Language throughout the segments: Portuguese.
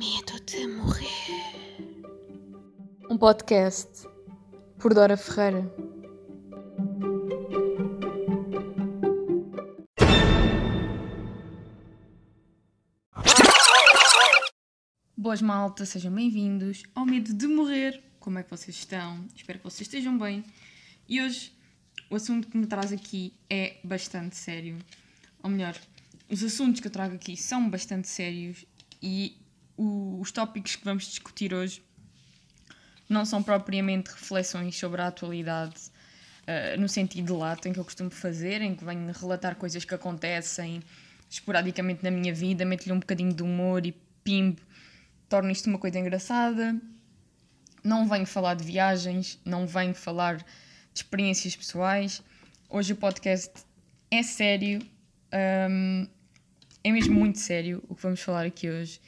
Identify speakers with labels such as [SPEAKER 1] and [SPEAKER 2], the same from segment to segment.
[SPEAKER 1] Medo de morrer.
[SPEAKER 2] Um podcast por Dora Ferreira. Boas malta, sejam bem-vindos ao Medo de Morrer. Como é que vocês estão? Espero que vocês estejam bem. E hoje o assunto que me traz aqui é bastante sério. Ou melhor, os assuntos que eu trago aqui são bastante sérios e o, os tópicos que vamos discutir hoje não são propriamente reflexões sobre a atualidade uh, no sentido lato em que eu costumo fazer, em que venho relatar coisas que acontecem esporadicamente na minha vida, meto-lhe um bocadinho de humor e pimbo, torno isto uma coisa engraçada. Não venho falar de viagens, não venho falar de experiências pessoais. Hoje o podcast é sério, um, é mesmo muito sério o que vamos falar aqui hoje.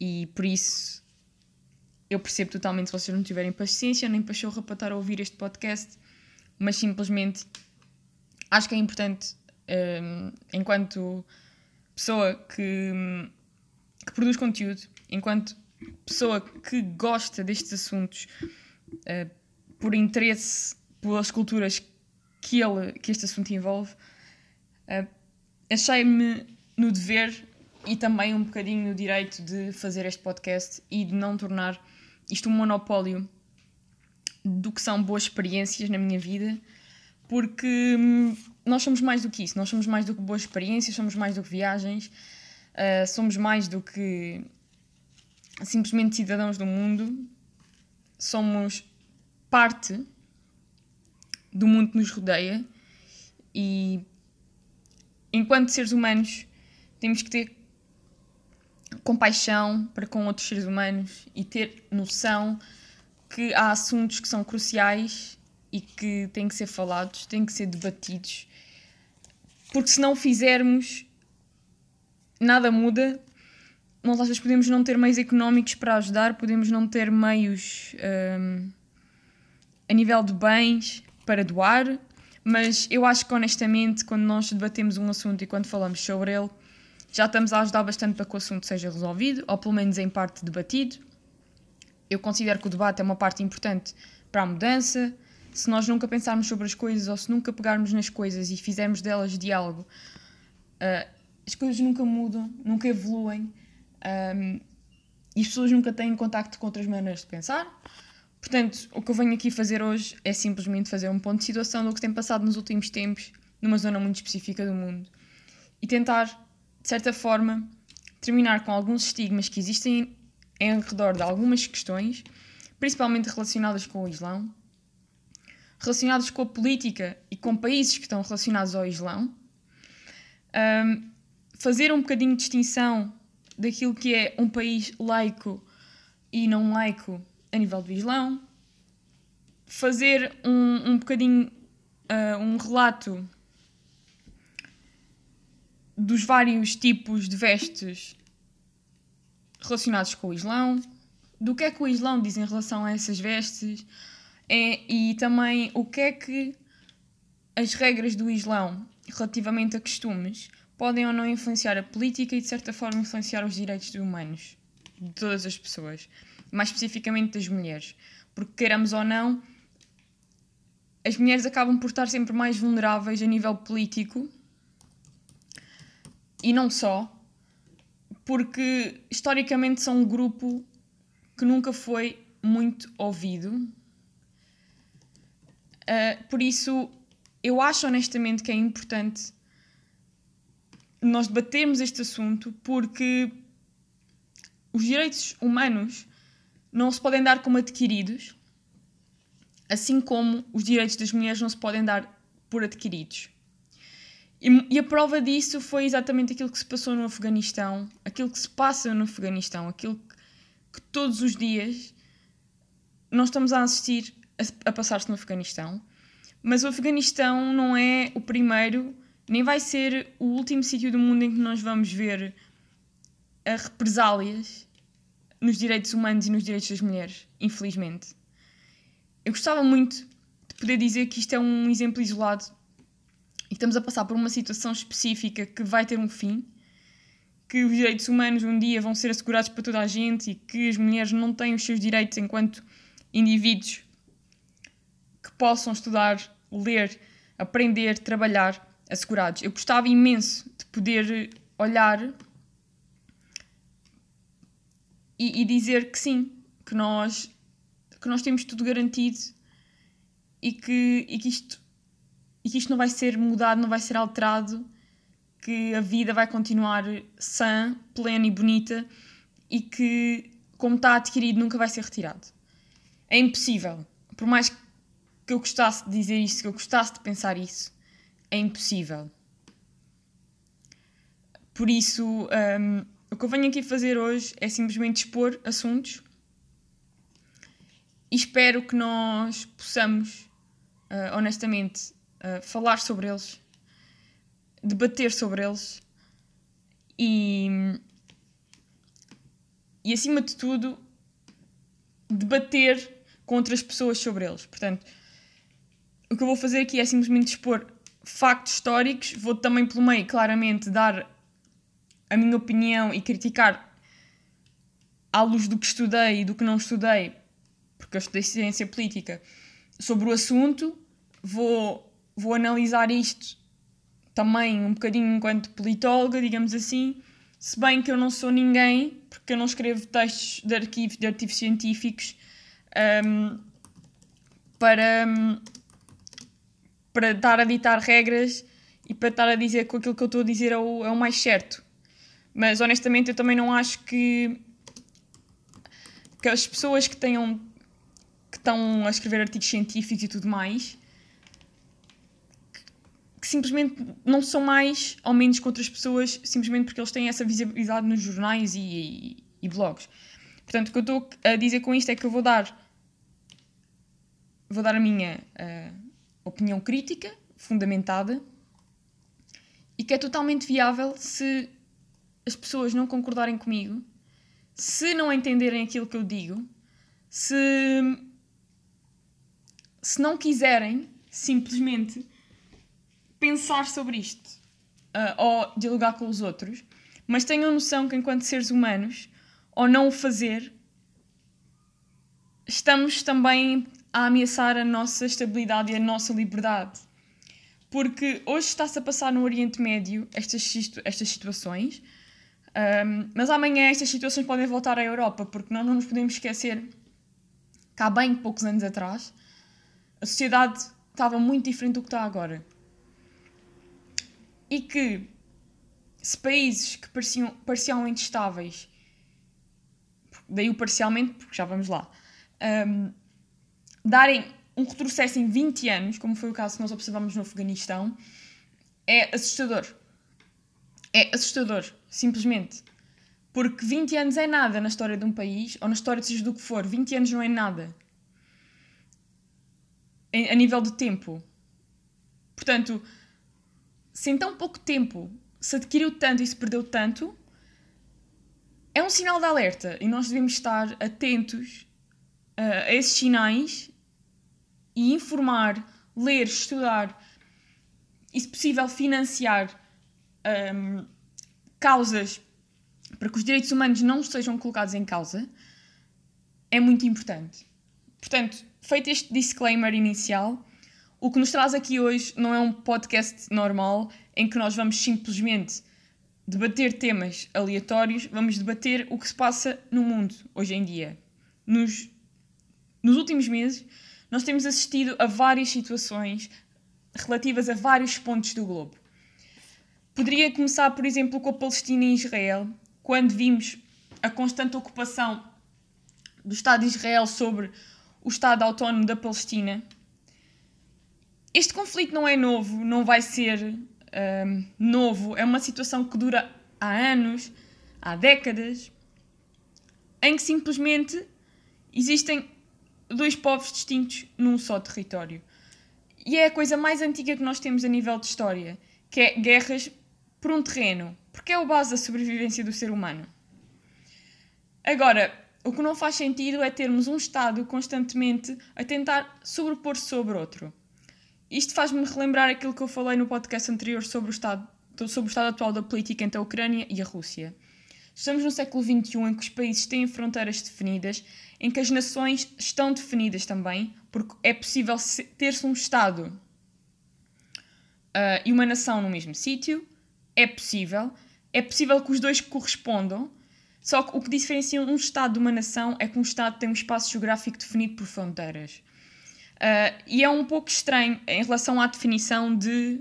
[SPEAKER 2] E por isso eu percebo totalmente se vocês não tiverem paciência nem pachorra para estar a ouvir este podcast, mas simplesmente acho que é importante, um, enquanto pessoa que, que produz conteúdo, enquanto pessoa que gosta destes assuntos uh, por interesse pelas culturas que, ele, que este assunto envolve, uh, achei-me no dever e também um bocadinho no direito de fazer este podcast e de não tornar isto um monopólio do que são boas experiências na minha vida, porque hum, nós somos mais do que isso, nós somos mais do que boas experiências, somos mais do que viagens, uh, somos mais do que simplesmente cidadãos do mundo, somos parte do mundo que nos rodeia e enquanto seres humanos temos que ter compaixão para com outros seres humanos e ter noção que há assuntos que são cruciais e que têm que ser falados, têm que ser debatidos, porque se não fizermos, nada muda. Nós às vezes podemos não ter meios económicos para ajudar, podemos não ter meios um, a nível de bens para doar, mas eu acho que honestamente, quando nós debatemos um assunto e quando falamos sobre ele, já estamos a ajudar bastante para que o assunto seja resolvido, ou pelo menos em parte debatido. Eu considero que o debate é uma parte importante para a mudança. Se nós nunca pensarmos sobre as coisas ou se nunca pegarmos nas coisas e fizermos delas diálogo, uh, as coisas nunca mudam, nunca evoluem um, e as pessoas nunca têm contacto com outras maneiras de pensar. Portanto, o que eu venho aqui fazer hoje é simplesmente fazer um ponto de situação do que tem passado nos últimos tempos numa zona muito específica do mundo e tentar de certa forma, terminar com alguns estigmas que existem em redor de algumas questões, principalmente relacionadas com o Islão, relacionadas com a política e com países que estão relacionados ao Islão, um, fazer um bocadinho de distinção daquilo que é um país laico e não laico a nível do Islão, fazer um, um bocadinho uh, um relato dos vários tipos de vestes relacionados com o Islão, do que é que o Islão diz em relação a essas vestes é, e também o que é que as regras do Islão relativamente a costumes podem ou não influenciar a política e de certa forma influenciar os direitos humanos de todas as pessoas, mais especificamente das mulheres, porque queiramos ou não, as mulheres acabam por estar sempre mais vulneráveis a nível político e não só, porque historicamente são um grupo que nunca foi muito ouvido. Uh, por isso, eu acho honestamente que é importante nós debatermos este assunto, porque os direitos humanos não se podem dar como adquiridos, assim como os direitos das mulheres não se podem dar por adquiridos. E, e, a prova disso foi exatamente aquilo que se passou no Afeganistão, aquilo que se passa no Afeganistão, aquilo que, que todos os dias nós estamos a assistir a, a passar-se no Afeganistão. Mas o Afeganistão não é o primeiro, nem vai ser o último sítio do mundo em que nós vamos ver a represálias nos direitos humanos e nos direitos das mulheres, infelizmente. Eu gostava muito de poder dizer que isto é um exemplo isolado e estamos a passar por uma situação específica que vai ter um fim, que os direitos humanos um dia vão ser assegurados para toda a gente e que as mulheres não têm os seus direitos enquanto indivíduos que possam estudar, ler, aprender, trabalhar assegurados. Eu gostava imenso de poder olhar e, e dizer que sim, que nós, que nós temos tudo garantido e que, e que isto e que isto não vai ser mudado, não vai ser alterado, que a vida vai continuar sã, plena e bonita e que, como está adquirido, nunca vai ser retirado. É impossível. Por mais que eu gostasse de dizer isso, que eu gostasse de pensar isso, é impossível. Por isso, um, o que eu venho aqui fazer hoje é simplesmente expor assuntos e espero que nós possamos, uh, honestamente, uh, falar sobre eles, debater sobre eles e, e, acima de tudo, debater com outras pessoas sobre eles. Portanto, o que eu vou fazer aqui é simplesmente expor factos históricos, vou também pelo meio claramente dar a minha opinião e criticar à luz do que estudei e do que não estudei, porque eu estudei ciência política, sobre o assunto, vou vou analisar isto também um bocadinho enquanto politóloga, digamos assim, se bem que eu não sou ninguém, porque eu não escrevo textos de arquivos, de científicos um, para, um, para estar a ditar regras e para estar a dizer que aquilo que eu estou a dizer é o, é o mais certo. Mas honestamente eu também não acho que, que as pessoas que tenham que estão a escrever artigos científicos e tudo mais que simplesmente não são mais ou menos que outras pessoas, simplesmente porque eles têm essa visibilidade nos jornais e, e, e blogs. Portanto, o que eu estou a dizer com isto é que eu vou dar, vou dar a minha uh, opinião crítica, fundamentada, e que é totalmente viável se as pessoas não concordarem comigo, se não entenderem aquilo que eu digo, se, se não quiserem simplesmente pensar sobre isto uh, ou dialogar com os outros, mas tenham noção que, enquanto seres humanos, ao não o fazer, estamos também a ameaçar a nossa estabilidade e a nossa liberdade. Porque hoje está-se a passar no Oriente Médio estas, estas situações, um, mas amanhã estas situações podem voltar à Europa, porque nós não nos podemos esquecer que há bem poucos anos atrás a sociedade estava muito diferente do que está agora e que se países que pareciam parcialmente estáveis, daí o parcialmente, porque já vamos lá, um, darem um retrocesso em 20 anos, como foi o caso que nós observamos no Afeganistão, é assustador. É assustador, simplesmente. Porque 20 anos é nada na história de um país, ou na história seja do que for, 20 anos não é nada. A nível de tempo. Portanto, se em tão pouco tempo se adquiriu tanto e se perdeu tanto, é um sinal de alerta e nós devemos estar atentos uh, a esses sinais e informar, ler, estudar e, se possível, financiar um, causas para que os direitos humanos não sejam colocados em causa é muito importante. Portanto, feito este disclaimer inicial, o que nos traz aqui hoje não é um podcast normal em que nós vamos simplesmente debater temas aleatórios, vamos debater o que se passa no mundo hoje em dia. Nos, nos últimos meses, nós temos assistido a várias situações relativas a vários pontos do globo. Poderia começar, por exemplo, com a Palestina e Israel, quando vimos a constante ocupação do Estado de Israel sobre o Estado Autónomo da Palestina este conflito não é novo, não vai ser um, novo, é uma situação que dura há anos, há décadas, em que simplesmente existem dois povos distintos num só território. E é a coisa mais antiga que nós temos a nível de história, que é guerras por um terreno, porque é a base da sobrevivência do ser humano. Agora, o que não faz sentido é termos um Estado constantemente a tentar sobrepor-se sobre outro. Isto faz-me relembrar aquilo que eu falei no podcast anterior sobre o Estado sobre o estado atual da política entre a Ucrânia e a Rússia. Estamos no século XXI em que os países têm fronteiras definidas, em que as nações estão definidas também, porque é possível ter-se um Estado uh, e uma nação no mesmo sítio, é possível, é possível que os dois correspondam, só que o que diferencia um Estado de uma nação é que um Estado tem um espaço geográfico definido por fronteiras. Uh, e é um pouco estranho em relação à definição de,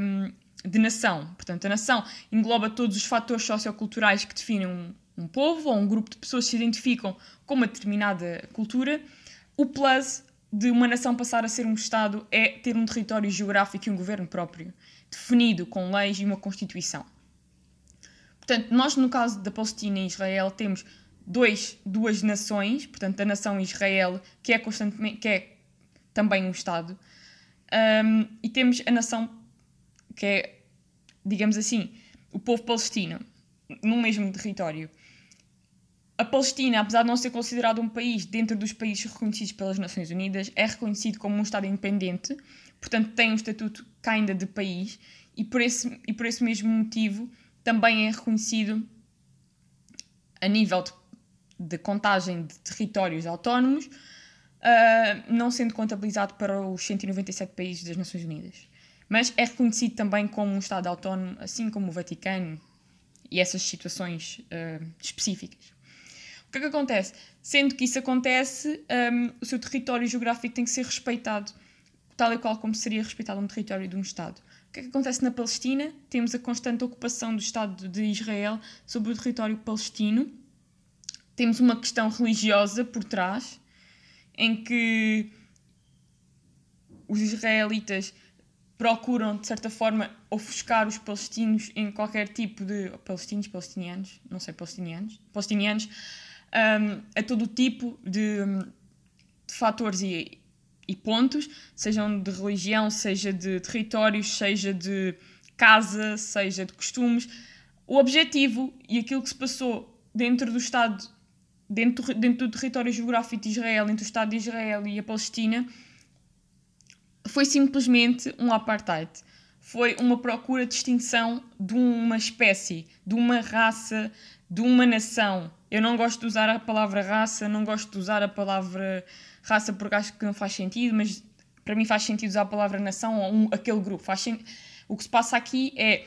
[SPEAKER 2] um, de nação. Portanto, a nação engloba todos os fatores socioculturais que definem um, um povo ou um grupo de pessoas que se identificam com uma determinada cultura. O plus de uma nação passar a ser um Estado é ter um território geográfico e um governo próprio, definido com leis e uma Constituição. Portanto, nós, no caso da Palestina e Israel, temos dois, duas nações, portanto, a nação Israel, que é, constantemente, que é também um Estado, um, e temos a nação que é, digamos assim, o povo palestino, no mesmo território. A Palestina, apesar de não ser considerado um país dentro dos países reconhecidos pelas Nações Unidas, é reconhecido como um Estado independente, portanto tem um estatuto ainda de país, e por, esse, e por esse mesmo motivo também é reconhecido a nível de, de contagem de territórios autónomos, uh, não sendo contabilizado para os 197 países das Nações Unidas. Mas é reconhecido também como um Estado autónomo, assim como o Vaticano e essas situações uh, específicas. O que é que acontece? Sendo que isso acontece, um, o seu território geográfico tem que ser respeitado, tal e qual como seria respeitado um território de um Estado. O que é que acontece na Palestina? Temos a constante ocupação do Estado de Israel sobre o território palestino. Temos uma questão religiosa por trás, em que os israelitas procuram, de certa forma, ofuscar os palestinos em qualquer tipo de. palestinos, palestinianos, não sei, palestinianos, palestinianos, um, a todo tipo de, de fatores e, e, pontos, sejam de religião, seja de territórios, seja de casa, seja de costumes. O objetivo e aquilo que se passou dentro do Estado, dentro, dentro do território geográfico de Israel, entre o Estado de Israel e a Palestina, foi simplesmente um apartheid. Foi uma procura de extinção de uma espécie, de uma raça, de uma nação. Eu não gosto de usar a palavra raça, não gosto de usar a palavra raça porque acho que não faz sentido, mas para mim faz sentido usar a palavra nação ou um, aquele grupo. Faz o que se passa aqui é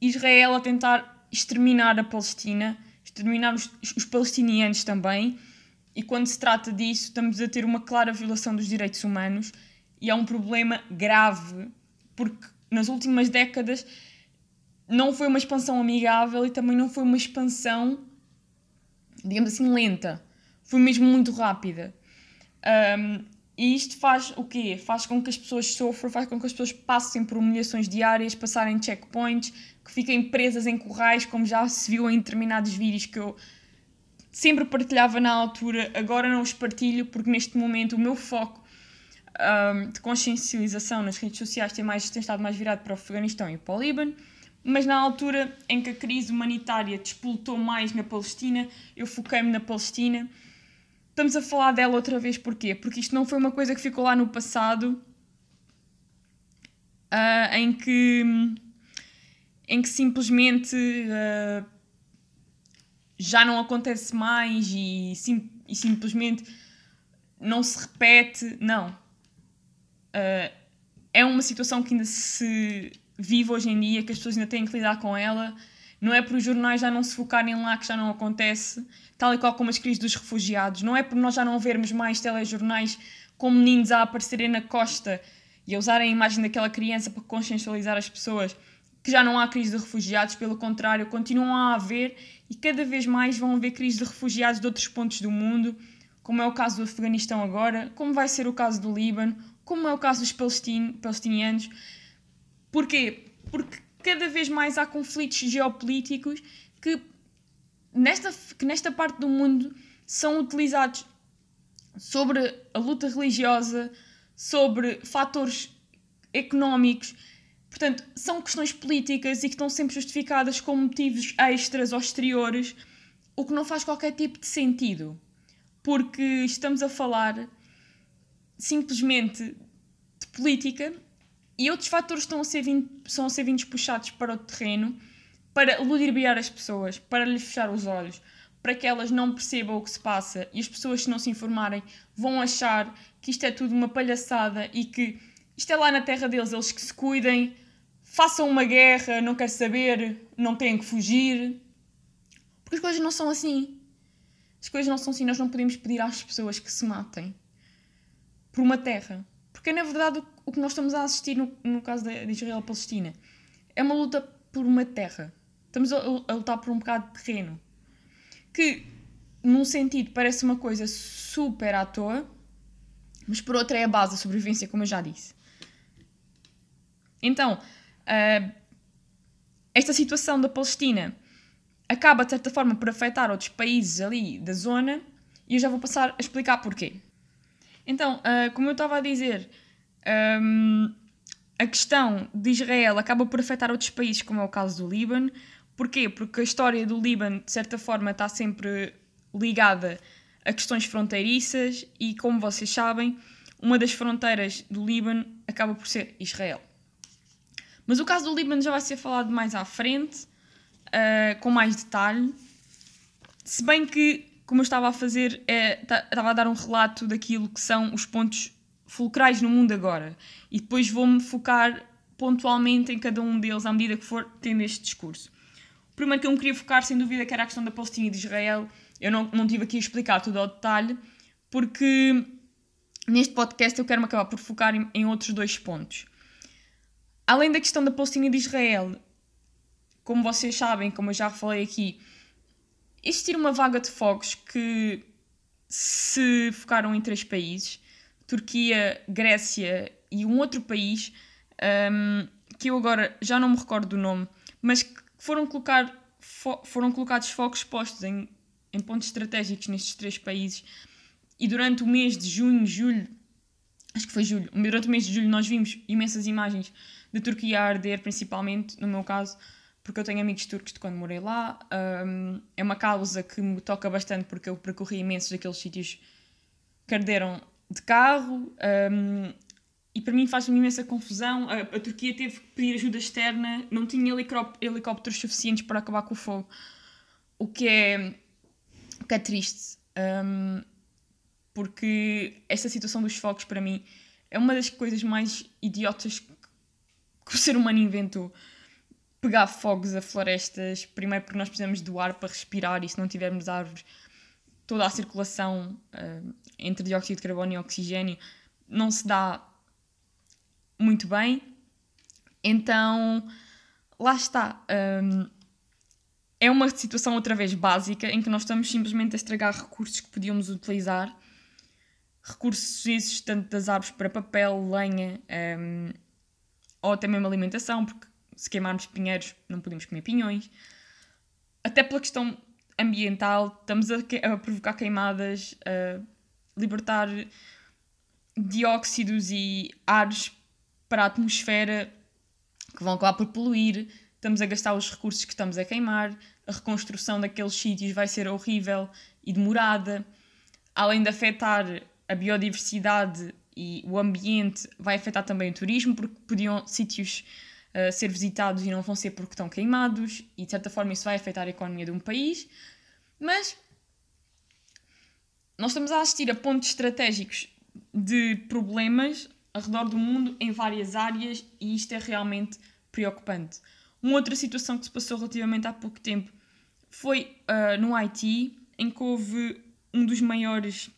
[SPEAKER 2] Israel a tentar exterminar a Palestina, exterminar os, os palestinianos também, e quando se trata disso, estamos a ter uma clara violação dos direitos humanos e é um problema grave, porque nas últimas décadas não foi uma expansão amigável e também não foi uma expansão, digamos assim, lenta. Foi mesmo muito rápida. Um, e isto faz o quê? Faz com que as pessoas sofram, faz com que as pessoas passem por humilhações diárias, passarem checkpoints, que fiquem presas em corrais, como já se viu em determinados vídeos que eu sempre partilhava na altura, agora não os partilho porque neste momento o meu foco um, de consciencialização nas redes sociais tem, mais, tem estado mais virado para o Afeganistão e para o Líbano mas na altura em que a crise humanitária despoltou mais na Palestina, eu foquei-me na Palestina. Estamos a falar dela outra vez porquê? Porque isto não foi uma coisa que ficou lá no passado, uh, em que em que simplesmente uh, já não acontece mais e, sim, e, simplesmente não se repete. Não. Uh, é uma situação que ainda se vive hoje em dia, que as pessoas ainda têm que lidar com ela. Não é por os jornais já não se focarem lá que já não acontece, tal e qual como as crises dos refugiados. Não é por nós já não vermos mais telejornais com meninos a aparecerem na costa e a usarem a imagem daquela criança para consciencializar as pessoas que já não há crise de refugiados, pelo contrário, continuam a haver e cada vez mais vão haver crises de refugiados de outros pontos do mundo, como é o caso do Afeganistão agora, como vai ser o caso do Líbano, como é o caso dos palestinianos Porquê? Porque cada vez mais há conflitos geopolíticos que nesta, que nesta parte do mundo são utilizados sobre a luta religiosa, sobre fatores económicos. Portanto, são questões políticas e que estão sempre justificadas com motivos extras ou exteriores, o que não faz qualquer tipo de sentido. Porque estamos a falar simplesmente de política E outros fatores estão a ser, vindo, estão a ser vindos puxados para o terreno para ludibriar as pessoas, para lhes fechar os olhos, para que elas não percebam o que se passa e as pessoas, se não se informarem, vão achar que isto é tudo uma palhaçada e que isto é lá na terra deles, eles que se cuidem, façam uma guerra, não quero saber, não têm que fugir. Porque as coisas não são assim. As coisas não são assim, nós não podemos pedir às pessoas que se matem por uma terra. Porque na verdade o que nós estamos a assistir no, no caso de Israel-Palestina é uma luta por uma terra. Estamos a, a lutar por um bocado de terreno. Que, num sentido, parece uma coisa super à toa, mas por outra é a base da sobrevivência, como eu já disse. Então, uh, esta situação da Palestina acaba, de certa forma, por afetar outros países ali da zona e eu já vou passar a explicar porquê. Então, uh, como eu estava a dizer, um, a questão de Israel acaba por afetar outros países, como é o caso do Líbano. Porquê? Porque a história do Líbano, de certa forma, está sempre ligada a questões fronteiriças e, como vocês sabem, uma das fronteiras do Líbano acaba por ser Israel. Mas o caso do Líbano já vai ser falado mais à frente, uh, com mais detalhe. Se bem que, como eu estava a fazer, é, estava a dar um relato daquilo que são os pontos fulcrais no mundo agora. E depois vou-me focar pontualmente em cada um deles à medida que for tendo este discurso. O primeiro que eu me queria focar, sem dúvida, que era a questão da Palestina e de Israel. Eu não, não tive aqui a explicar tudo ao detalhe, porque neste podcast eu quero-me acabar por focar em, em outros dois pontos. Além da questão da Palestina e de Israel, como vocês sabem, como eu já falei aqui, existir uma vaga de fogos que se focaram em três países: Turquia, Grécia e um outro país, um, que eu agora já não me recordo do nome, mas que foram, colocar, foram colocados focos postos em, em pontos estratégicos nestes três países. E durante o mês de junho, julho, acho que foi julho, durante o mês de julho nós vimos imensas imagens de Turquia a arder, principalmente, no meu caso, porque eu tenho amigos turcos de quando morei lá. Um, é uma causa que me toca bastante porque eu percorri imensos daqueles sítios que arderam de carro. Um, e para mim faz-me imensa confusão. A, a, Turquia teve que pedir ajuda externa, não tinha helicópteros suficientes para acabar com o fogo, o que é, o que é triste. Um, porque esta situação dos fogos, para mim, é uma das coisas mais idiotas que, o ser humano inventou pegar fogos a florestas, primeiro porque nós precisamos do ar para respirar e se não tivermos árvores, toda a circulação uh, entre dióxido de carbono e oxigênio não se dá muito bem. Então, lá está. Um, é uma situação outra vez básica em que nós estamos simplesmente a estragar recursos que podíamos utilizar. Recursos esses, tanto das árvores para papel, lenha, um, ou até mesmo alimentação, porque se queimarmos pinheiros, não podemos comer pinhões. Até pela questão ambiental, estamos a, a provocar queimadas, a libertar dióxidos e ares para a atmosfera que vão acabar por poluir. Estamos a gastar os recursos que estamos a queimar. A reconstrução daqueles sítios vai ser horrível e demorada. Além de afetar a biodiversidade e o ambiente, vai afetar também o turismo, porque podiam sítios uh, ser visitados e não vão ser porque estão queimados, e de certa forma isso vai afetar a economia de um país. Mas nós estamos a assistir a pontos estratégicos de problemas ao redor do mundo em várias áreas e isto é realmente preocupante. Uma outra situação que se passou relativamente há pouco tempo foi uh, no Haiti, em que houve um dos maiores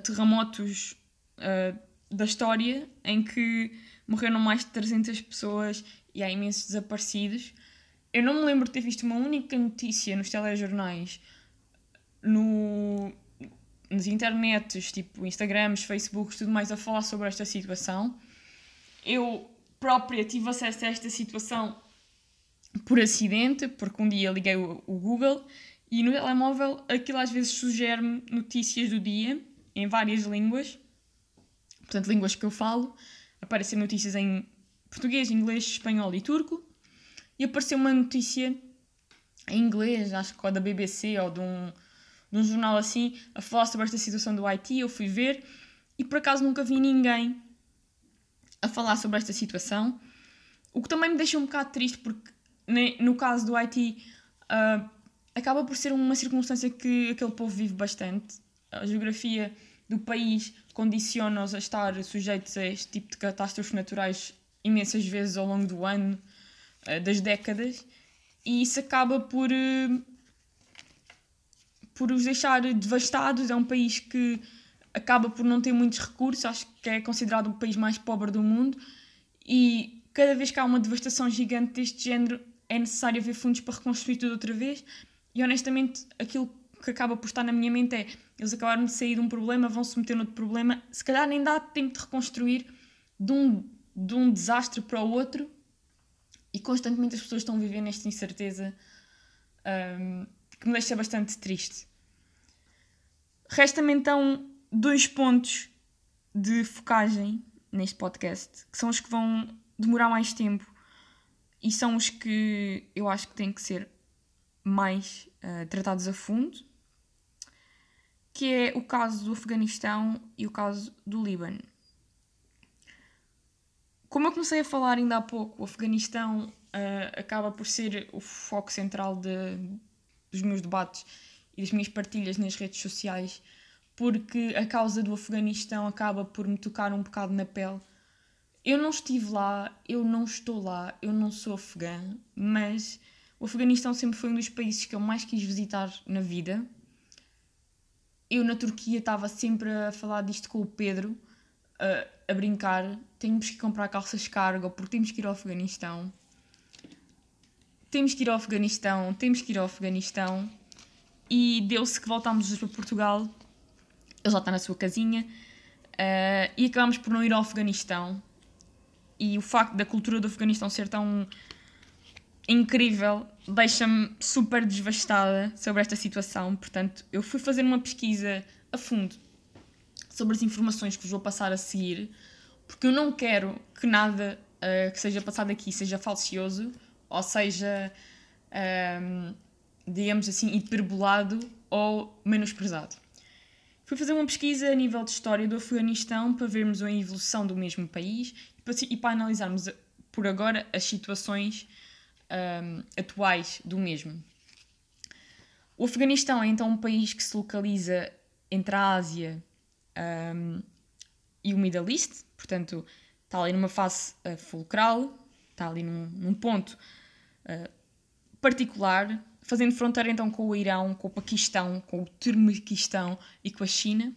[SPEAKER 2] terremotos uh, da história, em que morreram mais de 300 pessoas e há imensos desaparecidos. Eu não me lembro de ter visto uma única notícia nos telejornais, no, nas internets, tipo Instagrams, Facebooks, tudo mais, a falar sobre esta situação. Eu própria tive acesso a esta situação por acidente, porque um dia liguei o, o Google e no telemóvel aquilo às vezes sugere-me notícias do dia em várias línguas, portanto, línguas que eu falo, aparecem notícias em português, inglês, espanhol e turco. E apareceu uma notícia em inglês, acho que da BBC ou de um, de um jornal assim, a falar sobre esta situação do Haiti. Eu fui ver e por acaso nunca vi ninguém a falar sobre esta situação, o que também me deixa um bocado triste porque no caso do Haiti uh, acaba por ser uma circunstância que aquele povo vive bastante. A geografia do país condiciona-os a estar sujeitos a este tipo de catástrofes naturais imensas vezes ao longo do ano, uh, das décadas, e isso acaba por, uh, por os deixar devastados. É um país que acaba por não ter muitos recursos, acho que é considerado o país mais pobre do mundo, e cada vez que há uma devastação gigante deste género, é necessário haver fundos para reconstruir tudo outra vez. E honestamente, aquilo que acaba por estar na minha mente é: eles acabaram de sair de um problema, vão se meter noutro problema, se calhar nem dá tempo de reconstruir de um, de um desastre para o outro, e constantemente as pessoas estão a viver nesta incerteza um, que me deixa bastante triste. Resta-me então dois pontos de focagem neste podcast, que são os que vão demorar mais tempo e são os que eu acho que têm que ser mais uh, tratados a fundo, que é o caso do Afeganistão e o caso do Líbano. Como eu comecei a falar ainda há pouco, o Afeganistão uh, acaba por ser o foco central de, dos meus debates e das minhas partilhas nas redes sociais, porque a causa do Afeganistão acaba por me tocar um bocado na pele eu não estive lá, eu não estou lá, eu não sou afegã, mas o Afeganistão sempre foi um dos países que eu mais quis visitar na vida. Eu na Turquia estava sempre a falar disto com o Pedro, a, a brincar. Temos que comprar calças cargo porque temos que ir ao Afeganistão. Temos que ir ao Afeganistão, temos que ir ao Afeganistão. E deu-se que voltámos para Portugal. Ele já está na sua casinha. Uh, e acabámos por não ir ao Afeganistão e o facto da cultura do Afeganistão ser tão incrível deixa-me super devastada sobre esta situação. Portanto, eu fui fazer uma pesquisa a fundo sobre as informações que vos vou passar a seguir, porque eu não quero que nada uh, que seja passado aqui seja falcioso ou seja, um, ehm, digamos assim, hiperbolado ou menosprezado. Fui fazer uma pesquisa a nível de história do Afeganistão para vermos a evolução do mesmo país e para analisarmos por agora as situações um, atuais do mesmo. O Afeganistão é então um país que se localiza entre a Ásia um, e o Middle East, portanto, está ali numa face uh, fulcral, está ali num, num ponto uh, particular, fazendo fronteira então com o Irão, com o Paquistão, com o Turmequistão e com a China.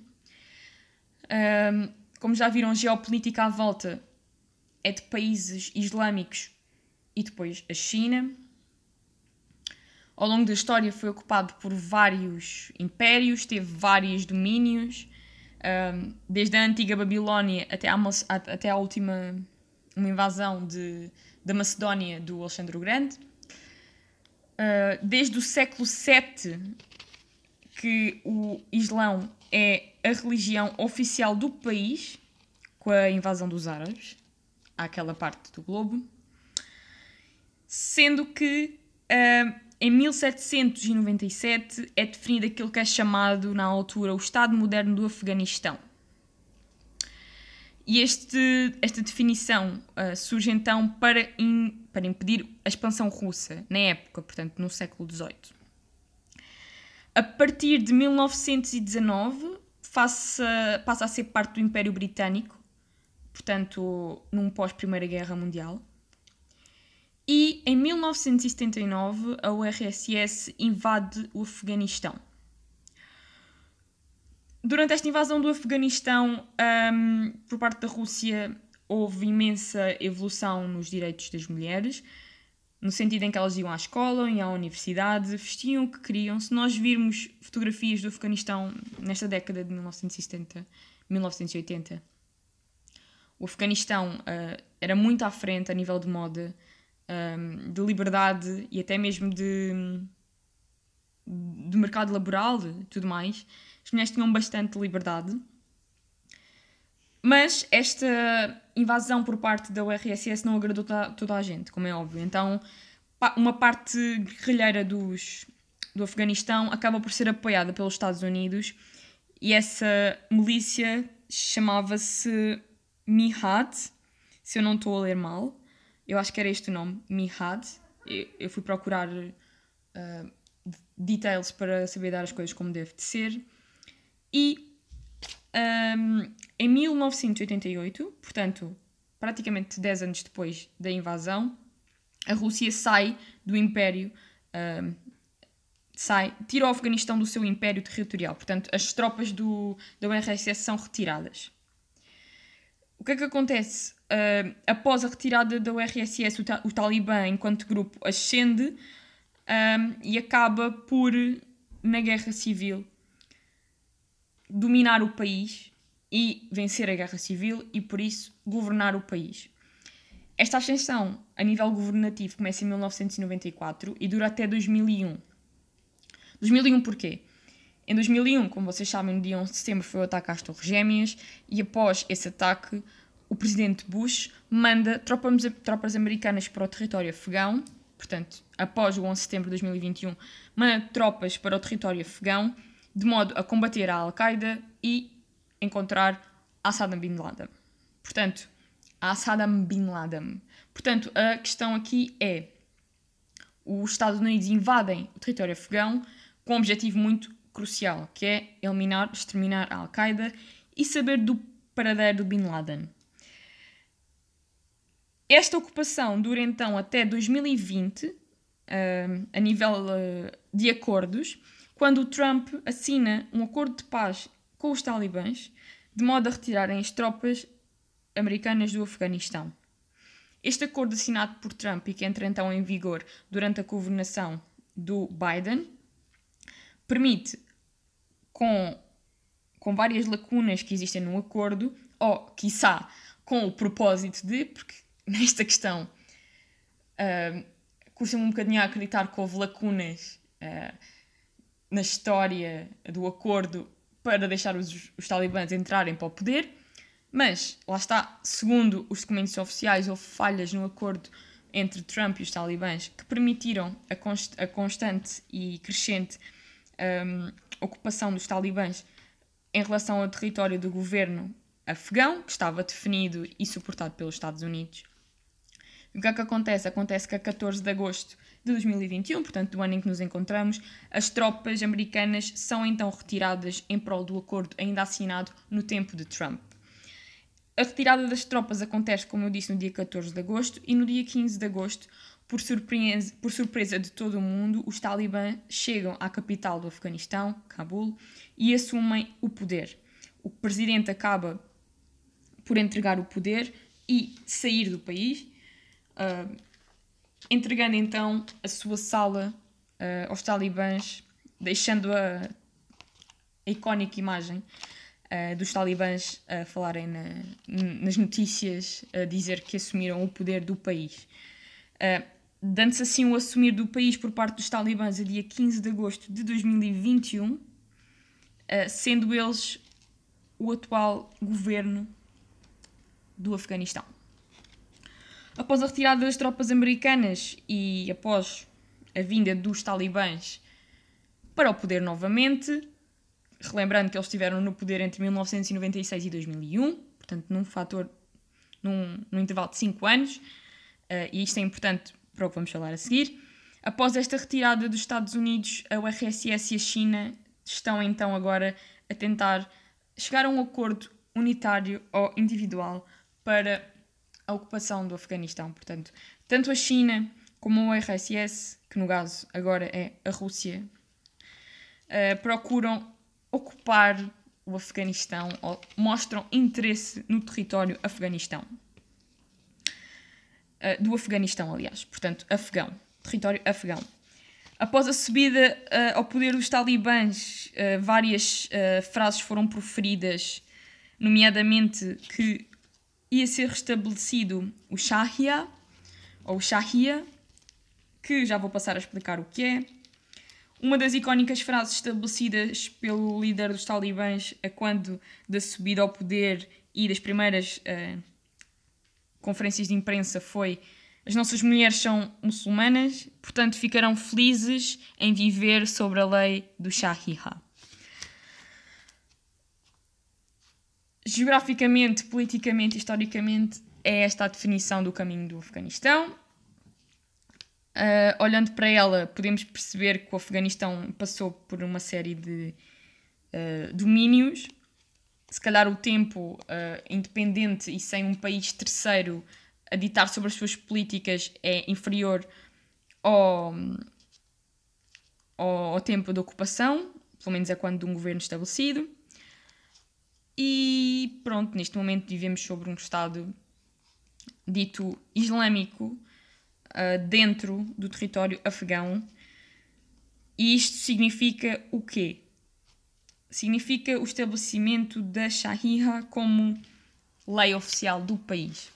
[SPEAKER 2] Um, como já viram, geopolítica à volta é de países islâmicos e depois a China. Ao longo da história foi ocupado por vários impérios, teve vários domínios, um, desde a antiga Babilónia até à, até à última uma invasão de, da Macedónia do Alexandre o Grande. Uh, desde o século VII que o Islão é a religião oficial do país, com a invasão dos árabes àquela parte do globo, sendo que uh, em 1797 é definido aquilo que é chamado na altura o Estado Moderno do Afeganistão. E este, esta definição uh, surge então para, in, para impedir a expansão russa, na época, portanto, no século XVIII. A partir de 1919, passa, passa a ser parte do Império Britânico portanto, num pós-Primeira Guerra Mundial. E em 1979 a URSS invade o Afeganistão. Durante esta invasão do Afeganistão, um, por parte da Rússia, houve imensa evolução nos direitos das mulheres, no sentido em que elas iam à escola, iam à universidade, vestiam o que queriam. Se nós virmos fotografias do Afeganistão nesta década de 1970, 1980, o Afeganistão uh, era muito à frente a nível de moda, um, de liberdade e até mesmo de, de mercado laboral e tudo mais. As mulheres tinham bastante liberdade. Mas esta invasão por parte da URSS não agradou toda, a gente, como é óbvio. Então, uma parte guerrilheira dos, do Afeganistão acaba por ser apoiada pelos Estados Unidos e essa milícia chamava-se Mihat se eu não estou a ler mal. Eu acho que era este o nome, Mihad. Eu, eu fui procurar uh, details para saber dar as coisas como deve de ser. E um, em 1988, portanto, praticamente 10 anos depois da invasão, a Rússia sai do Império, um, sai, tira o Afeganistão do seu Império territorial. Portanto, as tropas do, da URSS são retiradas. O que é que acontece? Uh, após a retirada da URSS, o, ta o Talibã, enquanto grupo, ascende um, e acaba por, na guerra civil, dominar o país e vencer a guerra civil e, por isso, governar o país. Esta ascensão a nível governativo começa em 1994 e dura até 2001. 2001 porquê? Em 2001, como vocês sabem, no dia 11 de setembro foi o ataque às Torres Gêmeas e após esse ataque, o presidente Bush manda tropas, tropas americanas para o território afegão, portanto, após o 11 de setembro de 2021, manda tropas para o território afegão de modo a combater a Al-Qaeda e encontrar Saddam Bin Laden. Portanto, Saddam Bin Laden. Portanto, a questão aqui é: os Estados Unidos invadem o território afegão com um objetivo muito crucial, que é eliminar, exterminar a Al-Qaeda e saber do paradeiro do Bin Laden. Esta ocupação dura então até 2020, uh, a nível uh, de acordos, quando o Trump assina um acordo de paz com os talibãs, de modo a retirarem as tropas americanas do Afeganistão. Este acordo assinado por Trump e que entra então em vigor durante a governação do Biden permite, com, com várias lacunas que existem no acordo, ou, quiçá, com o propósito de, porque nesta questão uh, custa-me um bocadinho a acreditar que houve lacunas uh, na história do acordo para deixar os, os talibãs entrarem para o poder, mas lá está, segundo os documentos oficiais, houve falhas no acordo entre Trump e os talibãs que permitiram a, const a constante e crescente um, ocupação dos talibãs em relação ao território do governo afegão, que estava definido e suportado pelos Estados Unidos. O que é que acontece? Acontece que a 14 de agosto de 2021, portanto do ano em que nos encontramos, as tropas americanas são então retiradas em prol do acordo ainda assinado no tempo de Trump. A retirada das tropas acontece, como eu disse, no dia 14 de agosto e no dia 15 de agosto, por surpresa, por surpresa de todo o mundo, os talibãs chegam à capital do Afeganistão, Cabul, e assumem o poder. O presidente acaba por entregar o poder e sair do país. Uh, entregando então a sua sala uh, aos talibãs, deixando a, a icónica imagem uh, dos talibãs a falarem na, nas notícias, a dizer que assumiram o poder do país. Dando-se assim o assumir do país por parte dos talibãs a dia 15 de agosto de 2021, uh, sendo eles o atual governo do Afeganistão. Após a retirada das tropas americanas e após a vinda dos talibãs para o poder novamente, relembrando que eles estiveram no poder entre 1996 e 2001, portanto, num fator, num, num intervalo de 5 anos, uh, e isto é importante para o que vamos falar a seguir. Após esta retirada dos Estados Unidos, a URSS e a China estão então agora a tentar chegar a um acordo unitário ou individual para a ocupação do Afeganistão. Portanto, tanto a China como a URSS, que no caso agora é a Rússia, uh, procuram ocupar o Afeganistão ou mostram interesse no território afeganistão. Uh, do Afeganistão, aliás. Portanto, afegão. Território afegão. Após a subida uh, ao poder dos talibãs, várias frases foram proferidas, nomeadamente que ia ser restabelecido o Shahia, ou Shahia, que já vou passar a explicar o que é. Uma das icónicas frases estabelecidas pelo líder dos talibãs a quando da subida ao poder e das primeiras uh, conferências de imprensa foi as nossas mulheres são muçulmanas, portanto ficarão felizes em viver sobre a lei do Sharia. geograficamente, politicamente, historicamente, é esta a definição do caminho do Afeganistão. Uh, olhando para ela, podemos perceber que o Afeganistão passou por uma série de uh, domínios. Se calhar o tempo uh, independente e sem um país terceiro a ditar sobre as suas políticas é inferior ao, ao, ao tempo da ocupação, pelo menos é quando de um governo estabelecido. E pronto, neste momento vivemos sobre um Estado dito islâmico uh, dentro do território afegão. E isto significa o quê? Significa o estabelecimento da Sharia como lei oficial do país.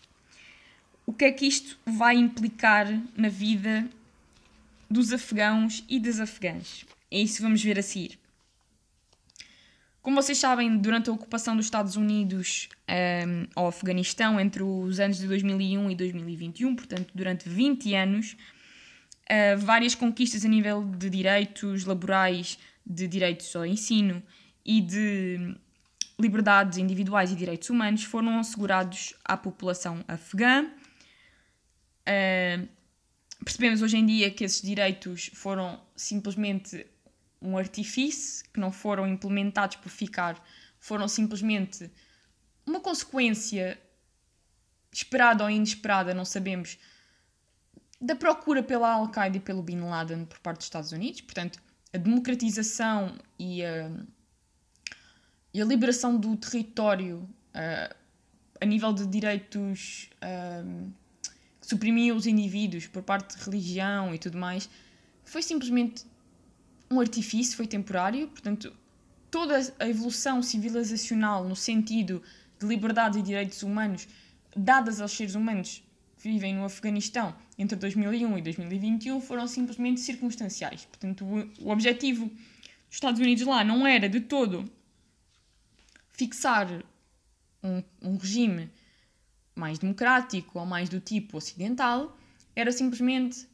[SPEAKER 2] O que é que isto vai implicar na vida dos afegãos e das afegãs? É isso que vamos ver a seguir. Como vocês sabem, durante a ocupação dos Estados Unidos um, ao Afeganistão entre os anos de 2001 e 2021, portanto, durante 20 anos, uh, várias conquistas a nível de direitos laborais, de direitos ao ensino e de liberdades individuais e direitos humanos foram assegurados à população afegã. Uh, percebemos hoje em dia que esses direitos foram simplesmente um artifício, que não foram implementados por ficar, foram simplesmente uma consequência esperada ou inesperada, não sabemos, da procura pela Al-Qaeda e pelo Bin Laden por parte dos Estados Unidos. Portanto, a democratização e a, e a liberação do território uh, a nível de direitos uh, que suprimiam os indivíduos por parte de religião e tudo mais foi simplesmente um artifício, foi temporário, portanto, toda a evolução civilizacional no sentido de liberdade e direitos humanos dadas aos seres humanos que vivem no Afeganistão entre 2001 e 2021 foram simplesmente circunstanciais. Portanto, o objetivo dos Estados Unidos lá não era de todo fixar um, um regime mais democrático ou mais do tipo ocidental, era simplesmente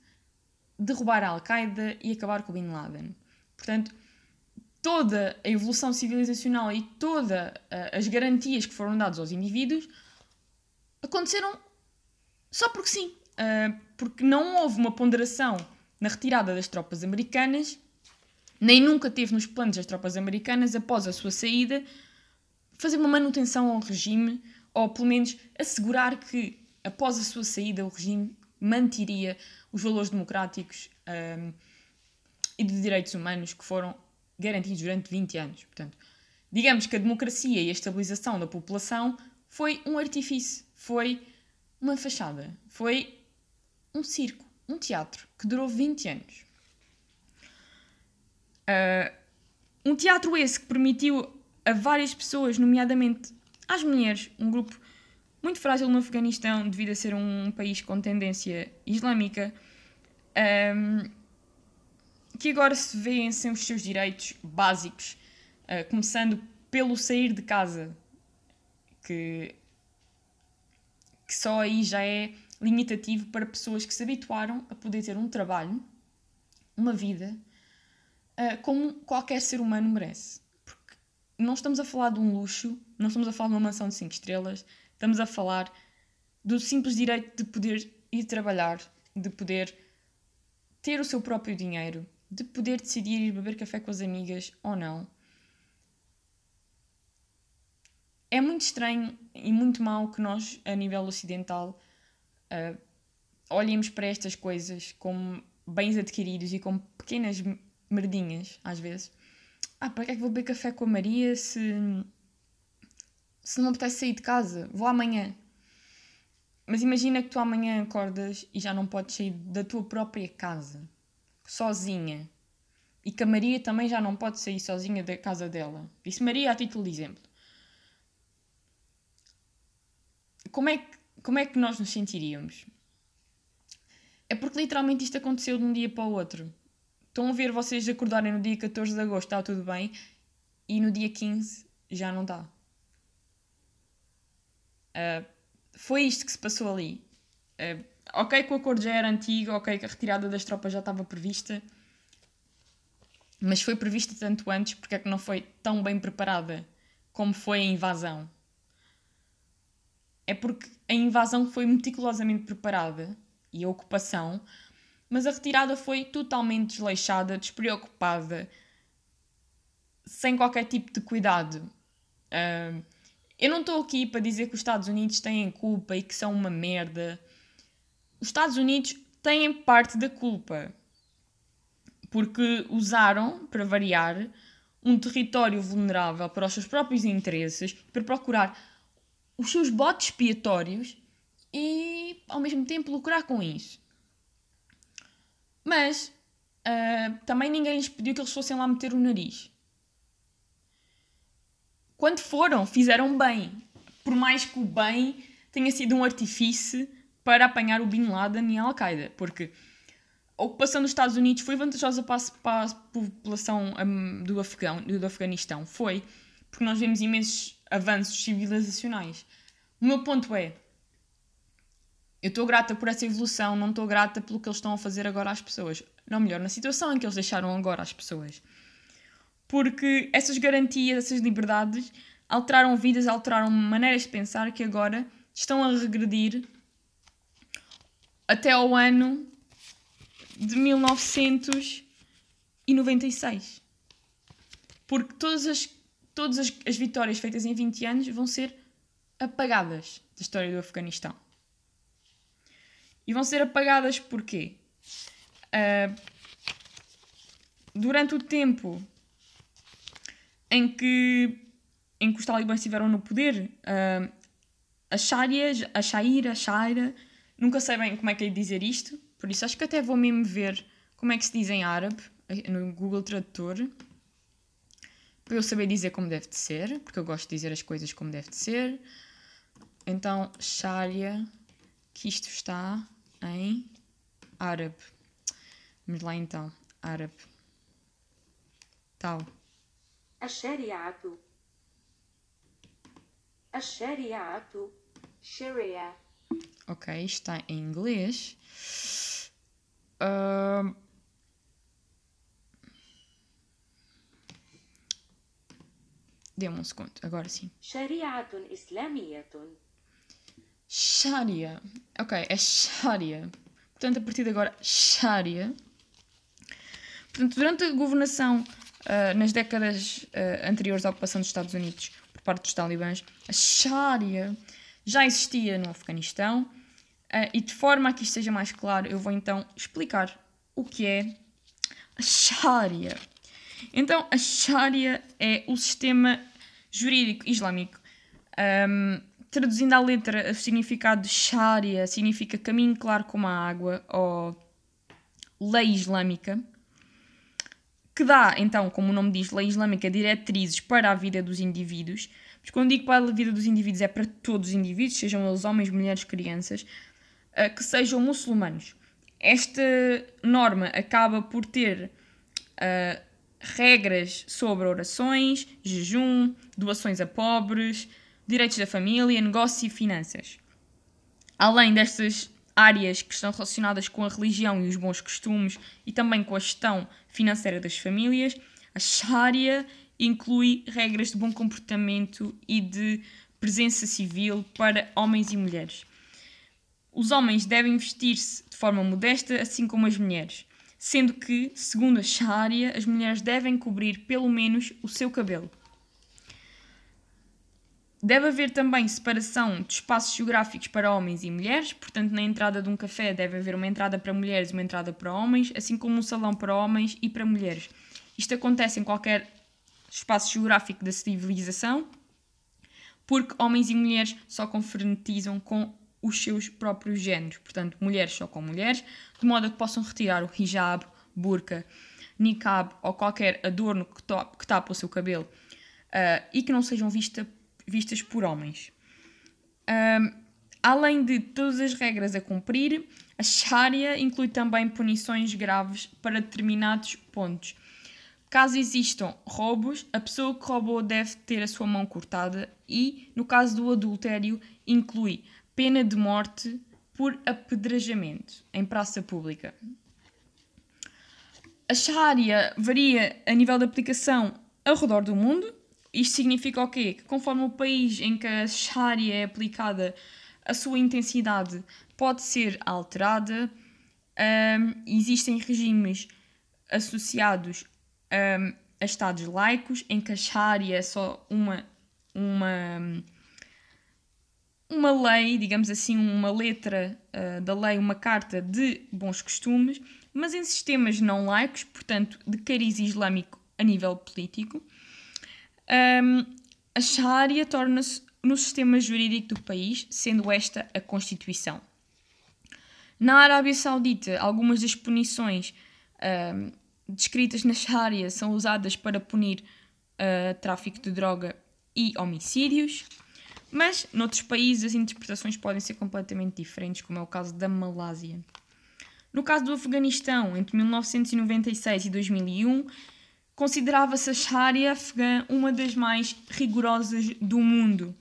[SPEAKER 2] derrubar a Al-Qaeda e acabar com Bin Laden. Portanto, toda a evolução civilizacional e todas uh, as garantias que foram dadas aos indivíduos aconteceram só porque sim. Uh, porque não houve uma ponderação na retirada das tropas americanas, nem nunca teve nos planos das tropas americanas, após a sua saída, fazer uma manutenção ao regime, ou pelo menos assegurar que, após a sua saída, o regime manteria os valores democráticos. Uh, e de direitos humanos que foram garantidos durante 20 anos. Portanto, digamos que a democracia e a estabilização da população foi um artifício, foi uma fachada, foi um circo, um teatro que durou 20 anos. Uh, um teatro esse que permitiu a várias pessoas, nomeadamente às mulheres, um grupo muito frágil no Afeganistão devido a ser um país com tendência islâmica, um, que agora se vêem sem os seus direitos básicos, uh, começando pelo sair de casa, que, que só aí já é limitativo para pessoas que se habituaram a poder ter um trabalho, uma vida, uh, como qualquer ser humano merece. Não estamos a falar de um luxo, não estamos a falar de uma mansão de 5 estrelas, estamos a falar do simples direito de poder ir trabalhar, de poder ter o seu próprio dinheiro, de poder decidir ir beber café com as amigas ou não. É muito estranho e muito mau que nós, a nível ocidental, uh, olhemos para estas coisas como bens adquiridos e como pequenas merdinhas, às vezes. Ah, para que é que vou beber café com a Maria se, se não me apetece sair de casa? Vou amanhã. Mas imagina que tu amanhã acordas e já não podes sair da tua própria casa sozinha e que a Maria também já não pode sair sozinha da casa dela. Disse Maria a título de exemplo. Como é que, como é que nós nos sentiríamos? É porque literalmente isto aconteceu de um dia para o outro. Estão a ver vocês acordarem no dia 14 de agosto, está tudo bem, e no dia 15 já não está. Uh, foi isto que se passou ali. Uh, ok que o acordo já era antigo, ok que a retirada das tropas já estava prevista, mas foi prevista tanto antes, porque é que não foi tão bem preparada como foi a invasão? é porque a invasão foi meticulosamente preparada e a ocupação, mas a retirada foi totalmente desleixada, despreocupada, sem qualquer tipo de cuidado. Uh, eu não estou aqui para dizer que os Estados Unidos têm culpa e que são uma merda. Os Estados Unidos têm parte da culpa. Porque usaram, para variar, um território vulnerável para os seus próprios interesses, para procurar os seus botes expiatórios e, ao mesmo tempo, lucrar com isso. Mas uh, também ninguém lhes pediu que eles fossem lá meter o nariz. Quando foram, fizeram bem. Por mais que o bem tenha sido um artifício para apanhar o Bin Laden e a Al-Qaeda. Porque a ocupação dos Estados Unidos foi vantajosa para a, para a população um, do, Afegão, do Afeganistão. Foi porque nós vemos imensos avanços civilizacionais. O meu ponto é: eu estou grata por essa evolução, não estou grata pelo que eles estão a fazer agora às pessoas. Não, melhor, na situação em que eles deixaram agora às pessoas porque essas garantias, essas liberdades alteraram vidas, alteraram maneiras de pensar que agora estão a regredir até ao ano de 1996. Porque todas as, todas as, as vitórias feitas em 20 anos vão ser apagadas da história do Afeganistão. E vão ser apagadas porquê? Uh, durante o tempo em que, em que os talibãs estiveram no poder, uh, a Sharia, a Shaira, a Shaira, nunca sei bem como é que é de dizer isto, por isso acho que até vou mesmo ver como é que se diz em árabe, no Google Tradutor, para eu saber dizer como deve de ser, porque eu gosto de dizer as coisas como deve de ser. Então, Sharia, que isto está em árabe. Vamos lá então, árabe. Tal.
[SPEAKER 3] الشريعة الشريعة
[SPEAKER 1] Sharia.
[SPEAKER 2] Ok, está em inglês. Uh... Dê-me um segundo, agora sim.
[SPEAKER 3] شريعة إسلامية.
[SPEAKER 2] Sharia. Ok, é Sharia. Portanto, a partir de agora, Sharia. Portanto, durante a governação uh, nas décadas uh, anteriores à ocupação dos Estados Unidos por parte dos talibãs, a Sharia já existia no Afeganistão uh, e de forma a que isto seja mais claro, eu vou então explicar o que é a Sharia. Então, a Sharia é o sistema jurídico islâmico. Um, traduzindo à letra, o significado de Sharia significa caminho claro como a água ou lei islâmica que dá, então, como o nome diz, lei islâmica, diretrizes para a vida dos indivíduos. Mas quando digo para a vida dos indivíduos, é para todos os indivíduos, sejam eles homens, mulheres, crianças, uh, que sejam muçulmanos. Esta norma acaba por ter uh, regras sobre orações, jejum, doações a pobres, direitos da família, negócio e finanças. Além destas áreas que estão relacionadas com a religião e os bons costumes e também com a gestão financeira das famílias. A Sharia inclui regras de bom comportamento e de presença civil para homens e mulheres. Os homens devem vestir-se de forma modesta, assim como as mulheres, sendo que, segundo a Sharia, as mulheres devem cobrir pelo menos o seu cabelo. Deve haver também separação de espaços geográficos para homens e mulheres, portanto, na entrada de um café deve haver uma entrada para mulheres e uma entrada para homens, assim como um salão para homens e para mulheres. Isto acontece em qualquer espaço geográfico da civilização, porque homens e mulheres só confraternizam com os seus próprios géneros, portanto, mulheres só com mulheres, de modo a que possam retirar o hijab, burka, niqab ou qualquer adorno que, que tapa o seu cabelo uh, e que não sejam vistas vistas por homens. Um, além de todas as regras a cumprir, a Sharia inclui também punições graves para determinados pontos. Caso existam roubos, a pessoa que roubou deve ter a sua mão cortada e, no caso do adultério, inclui pena de morte por apedrejamento em praça pública. A Sharia varia a nível de aplicação ao redor do mundo, isto significa o quê? Que conforme o país em que a Sharia é aplicada, a sua intensidade pode ser alterada. Um, existem regimes associados um, a estados laicos, em que a Sharia é só uma, uma, uma lei, digamos assim, uma letra uh, da lei, uma carta de bons costumes, mas em sistemas não laicos, portanto, de cariz islâmico a nível político, um, a Sharia torna-se no sistema jurídico do país, sendo esta a Constituição. Na Arábia Saudita, algumas das punições um, descritas na Sharia são usadas para punir uh, tráfico de droga e homicídios, mas noutros países as interpretações podem ser completamente diferentes, como é o caso da Malásia. No caso do Afeganistão, entre 1996 e 2001, considerava-se a Sharia afegã uma das mais rigorosas do mundo.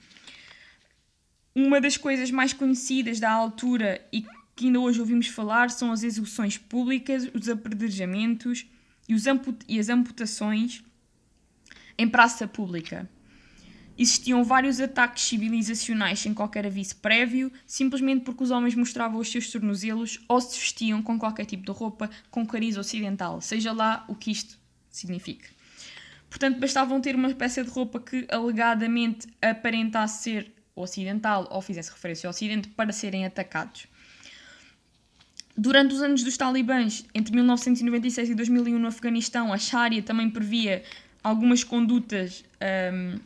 [SPEAKER 2] Uma das coisas mais conhecidas da altura e que ainda hoje ouvimos falar são as execuções públicas, os apedrejamentos e, e as amputações em praça pública. Existiam vários ataques civilizacionais sem qualquer aviso prévio, simplesmente porque os homens mostravam os seus tornozelos ou se vestiam com qualquer tipo de roupa com cariz ocidental, seja lá o que isto significa. Portanto, bastavam ter uma peça de roupa que alegadamente aparentasse ser ocidental ou fizesse referência ao ocidente para serem atacados. Durante os anos dos talibãs, entre 1996 e 2001 no Afeganistão, a Sharia também previa algumas condutas um,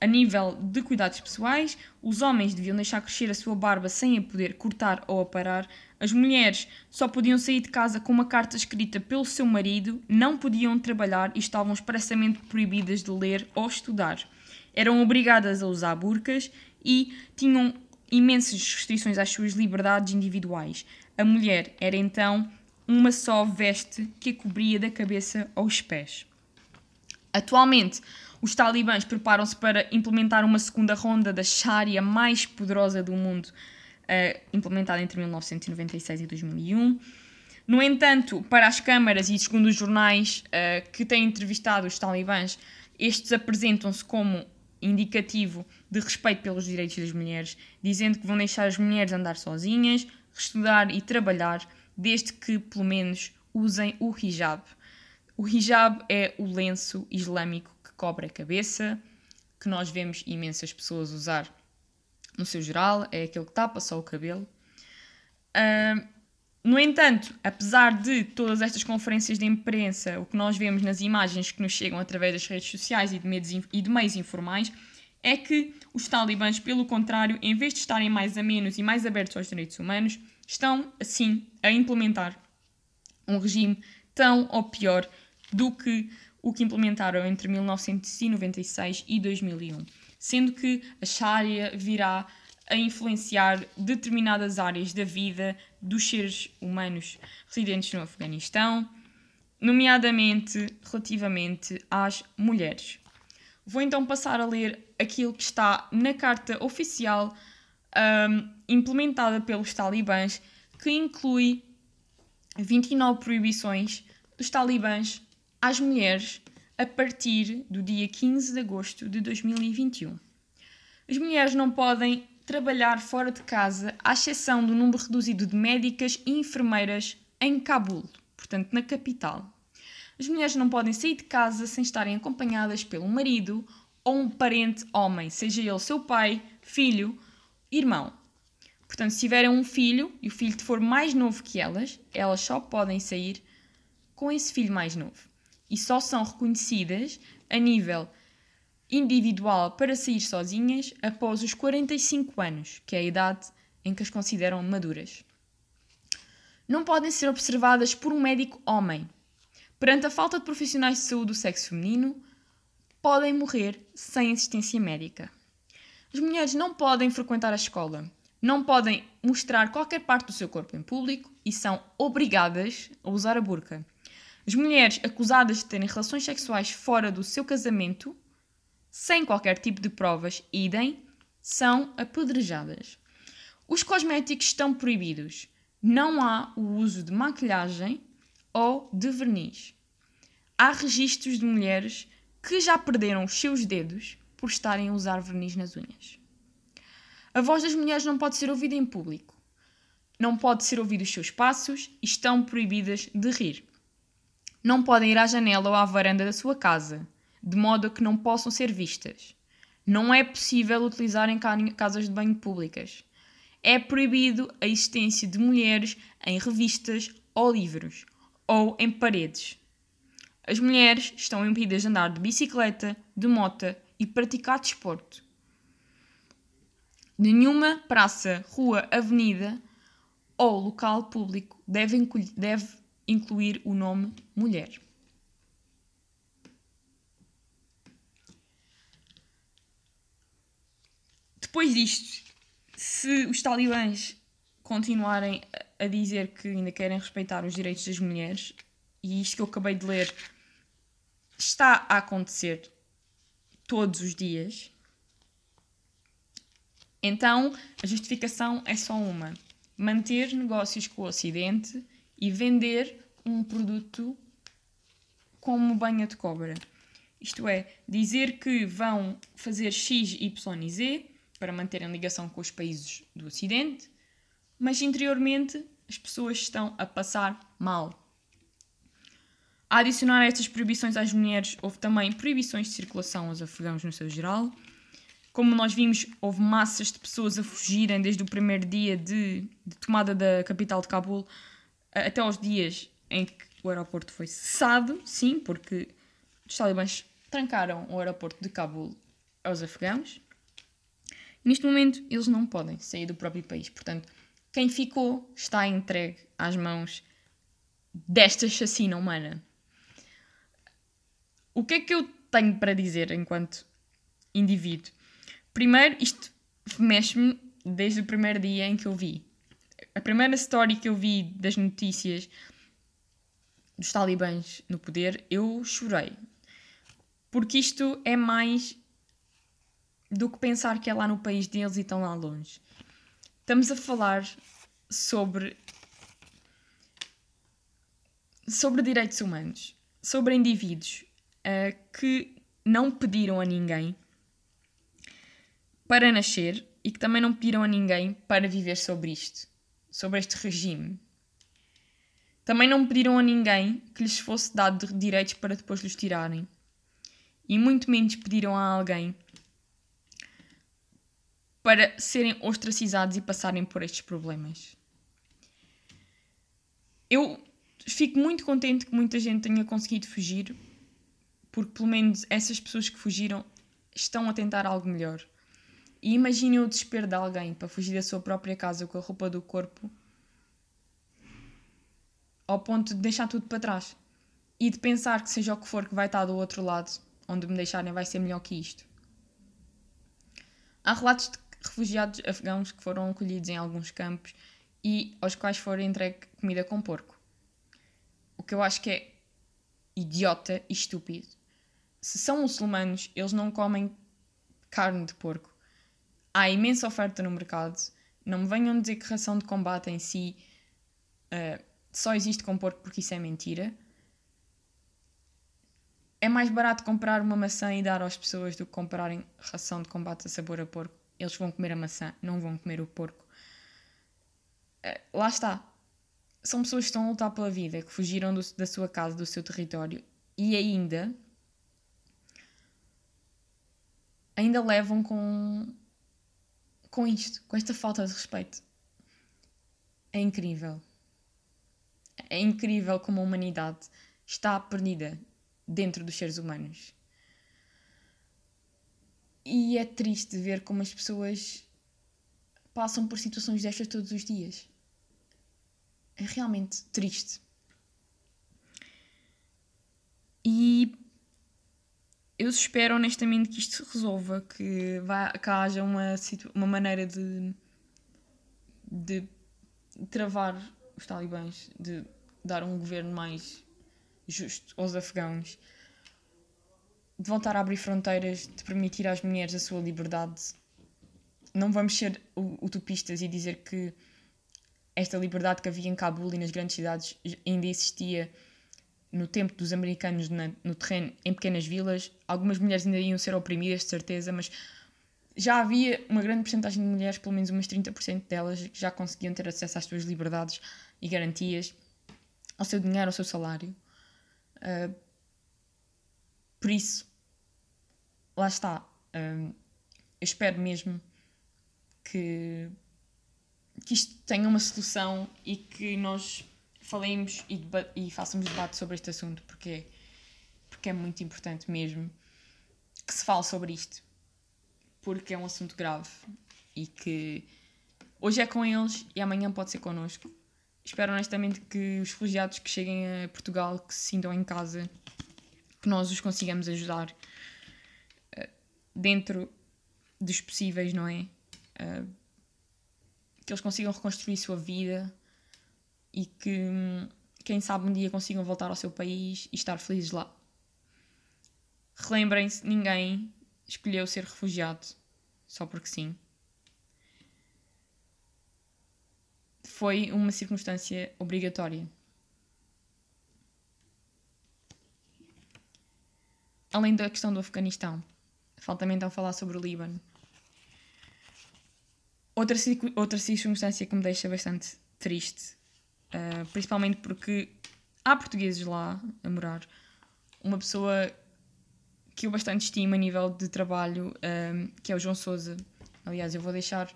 [SPEAKER 2] a nível de cuidados pessoais. Os homens deviam deixar crescer a sua barba sem a poder cortar ou aparar. As mulheres só podiam sair de casa com uma carta escrita pelo seu marido, não podiam trabalhar e estavam expressamente proibidas de ler ou estudar. Eram obrigadas a usar burcas e tinham imensas restrições às suas liberdades individuais. A mulher era então uma só veste que a cobria da cabeça aos pés. Atualmente, os talibãs preparam-se para implementar uma segunda ronda da Sharia mais poderosa do mundo, uh, implementada entre 1996 e 2001. No entanto, para as câmaras e segundo os jornais uh, que têm entrevistado os talibãs, estes apresentam-se como indicativo de respeito pelos direitos das mulheres, dizendo que vão deixar as mulheres andar sozinhas, estudar e trabalhar, desde que pelo menos usem o hijab. O hijab é o lenço islâmico que cobre a cabeça, que nós vemos imensas pessoas usar no seu geral, é aquele que tapa só o cabelo. Uh, no entanto, apesar de todas estas conferências de imprensa, o que nós vemos nas imagens que nos chegam através das redes sociais e de, meios, e de meios informais, é que os talibãs, pelo contrário, em vez de estarem mais amenos e mais abertos aos direitos humanos, estão, assim, a implementar um regime tão ou pior do que o que implementaram entre 1996 e 2001, sendo que a Sharia virá a influenciar determinadas áreas da vida dos seres humanos residentes no Afeganistão, nomeadamente relativamente às mulheres. Vou então passar a ler aquilo que está na carta oficial um, implementada pelos talibãs, que inclui 29 proibições dos talibãs às mulheres a partir do dia 15 de agosto de 2021. As mulheres não podem trabalhar fora de casa, à exceção do número reduzido de médicas e enfermeiras em Cabul, portanto, na capital. As mulheres não podem sair de casa sem estarem acompanhadas pelo marido ou um parente homem, seja ele seu pai, filho, irmão. Portanto, se tiverem um filho e o filho for mais novo que elas, elas só podem sair com esse filho mais novo. E só são reconhecidas a nível individual para sair sozinhas após os 45 anos, que é a idade em que as consideram maduras. Não podem ser observadas por um médico homem. Perante a falta de profissionais de saúde do sexo feminino, podem morrer sem assistência médica. As mulheres não podem frequentar a escola, não podem mostrar qualquer parte do seu corpo em público e são obrigadas a usar a burca. As mulheres acusadas de terem relações sexuais fora do seu casamento sem qualquer tipo de provas, idem, são apedrejadas. Os cosméticos estão proibidos. Não há o uso de maquilhagem ou de verniz. Há registros de mulheres que já perderam os seus dedos por estarem a usar verniz nas unhas. A voz das mulheres não pode ser ouvida em público. Não pode ser ouvido os seus passos e estão proibidas de rir. Não podem ir à janela ou à varanda da sua casa, de modo a que não possam ser vistas. Não é possível utilizar em casas de banho públicas. É proibido a existência de mulheres em revistas ou livros, ou em paredes. As mulheres estão impedidas de andar de bicicleta, de moto e praticar desporto. Nenhuma praça, rua, avenida ou local público deve deve incluir o nome mulher. Depois disto, se os talibãs continuarem a dizer que ainda querem respeitar os direitos das mulheres, e isto que eu acabei de ler está a acontecer todos os dias, então a justificação é só uma: manter negócios com o Ocidente e vender um produto como banha de cobra. Isto é, dizer que vão fazer X, Y e Z para manterem ligação com os países do Ocidente, mas interiormente as pessoas estão a passar mal. A adicionar a estas proibições às mulheres, houve também proibições de circulação aos afegãos no seu geral. Como nós vimos, houve massas de pessoas a fugirem desde o primeiro dia de, de tomada da capital de Cabul até aos dias em que o aeroporto foi cessado, sim, porque os talibãs trancaram o aeroporto de Cabul aos afegãos. Neste momento, eles não podem sair do próprio país. Portanto, quem ficou está entregue às mãos desta chacina humana. O que é que eu tenho para dizer enquanto indivíduo? Primeiro, isto mexe-me desde o primeiro dia em que eu vi. A primeira story que eu vi das notícias dos talibãs no poder, eu chorei. Porque isto é mais do que pensar que é lá no país deles e estão lá longe. Estamos a falar sobre sobre direitos humanos, sobre indivíduos uh, que não pediram a ninguém para nascer e que também não pediram a ninguém para viver sobre isto, sobre este regime. Também não pediram a ninguém que lhes fosse dado direitos para depois lhes tirarem. E muito menos pediram a alguém para serem ostracizados e passarem por estes problemas. Eu fico muito contente que muita gente tenha conseguido fugir, porque pelo menos essas pessoas que fugiram estão a tentar algo melhor. E imaginem o desespero de alguém para fugir da sua própria casa com a roupa do corpo ao ponto de deixar tudo para trás e de pensar que seja o que for que vai estar do outro lado, onde me deixarem vai ser melhor que isto. Há relatos de refugiados afegãos que foram acolhidos em alguns campos e aos quais foram entregue comida com porco. O que eu acho que é idiota e estúpido. Se são muçulmanos, eles não comem carne de porco. Há imensa oferta no mercado. Não me venham dizer que ração de combate em si uh, só existe com porco porque isso é mentira. É mais barato comprar uma maçã e dar às pessoas do que comprarem ração de combate a sabor a porco eles vão comer a maçã, não vão comer o porco. Uh, lá está. São pessoas que estão a lutar pela vida, que fugiram do, da sua casa, do seu território e ainda. ainda levam com. Com isto, com esta falta de respeito. É incrível. É incrível como a humanidade está perdida dentro dos seres humanos. E é triste ver como as pessoas passam por situações destas todos os dias. É realmente triste. E eu espero honestamente que isto se resolva, que, vá, que haja uma, uma maneira de, de travar os talibãs, de dar um governo mais justo aos afegãos de voltar a abrir fronteiras, de permitir às mulheres a sua liberdade. Não vamos ser utopistas e dizer que esta liberdade que havia em Cabul e nas grandes cidades ainda existia no tempo dos americanos na- no terreno, em pequenas vilas. Algumas mulheres ainda iam ser oprimidas, de certeza, mas já havia uma grande porcentagem de mulheres, pelo menos umas 30% delas, que já conseguiam ter acesso às suas liberdades e garantias, ao seu dinheiro, ao seu salário. Ah, por isso, lá está. Ah, eu espero mesmo que, que isto tenha uma solução e que nós falemos e, e façamos debate sobre este assunto, porque, porque é muito importante mesmo que se fale sobre isto, porque é um assunto grave e que hoje é com eles e amanhã pode ser connosco. Espero honestamente que os refugiados que cheguem a Portugal, que se sintam em casa, que nós os consigamos ajudar eh, dentro dos possíveis, não é? Eh, que eles consigam reconstruir sua vida e que, quem sabe, um dia consigam voltar ao seu país e estar felizes lá. Relembrem-se, ninguém escolheu ser refugiado só porque sim. Foi uma circunstância obrigatória. Além da questão do Afeganistão, falta-me então falar sobre o Líbano. Outra, outra circunstância que me deixa bastante triste, ah, principalmente porque há portugueses lá a morar. Uma pessoa que eu bastante estimo a nível de trabalho, ah, que é o João Souza. Aliás, eu vou deixar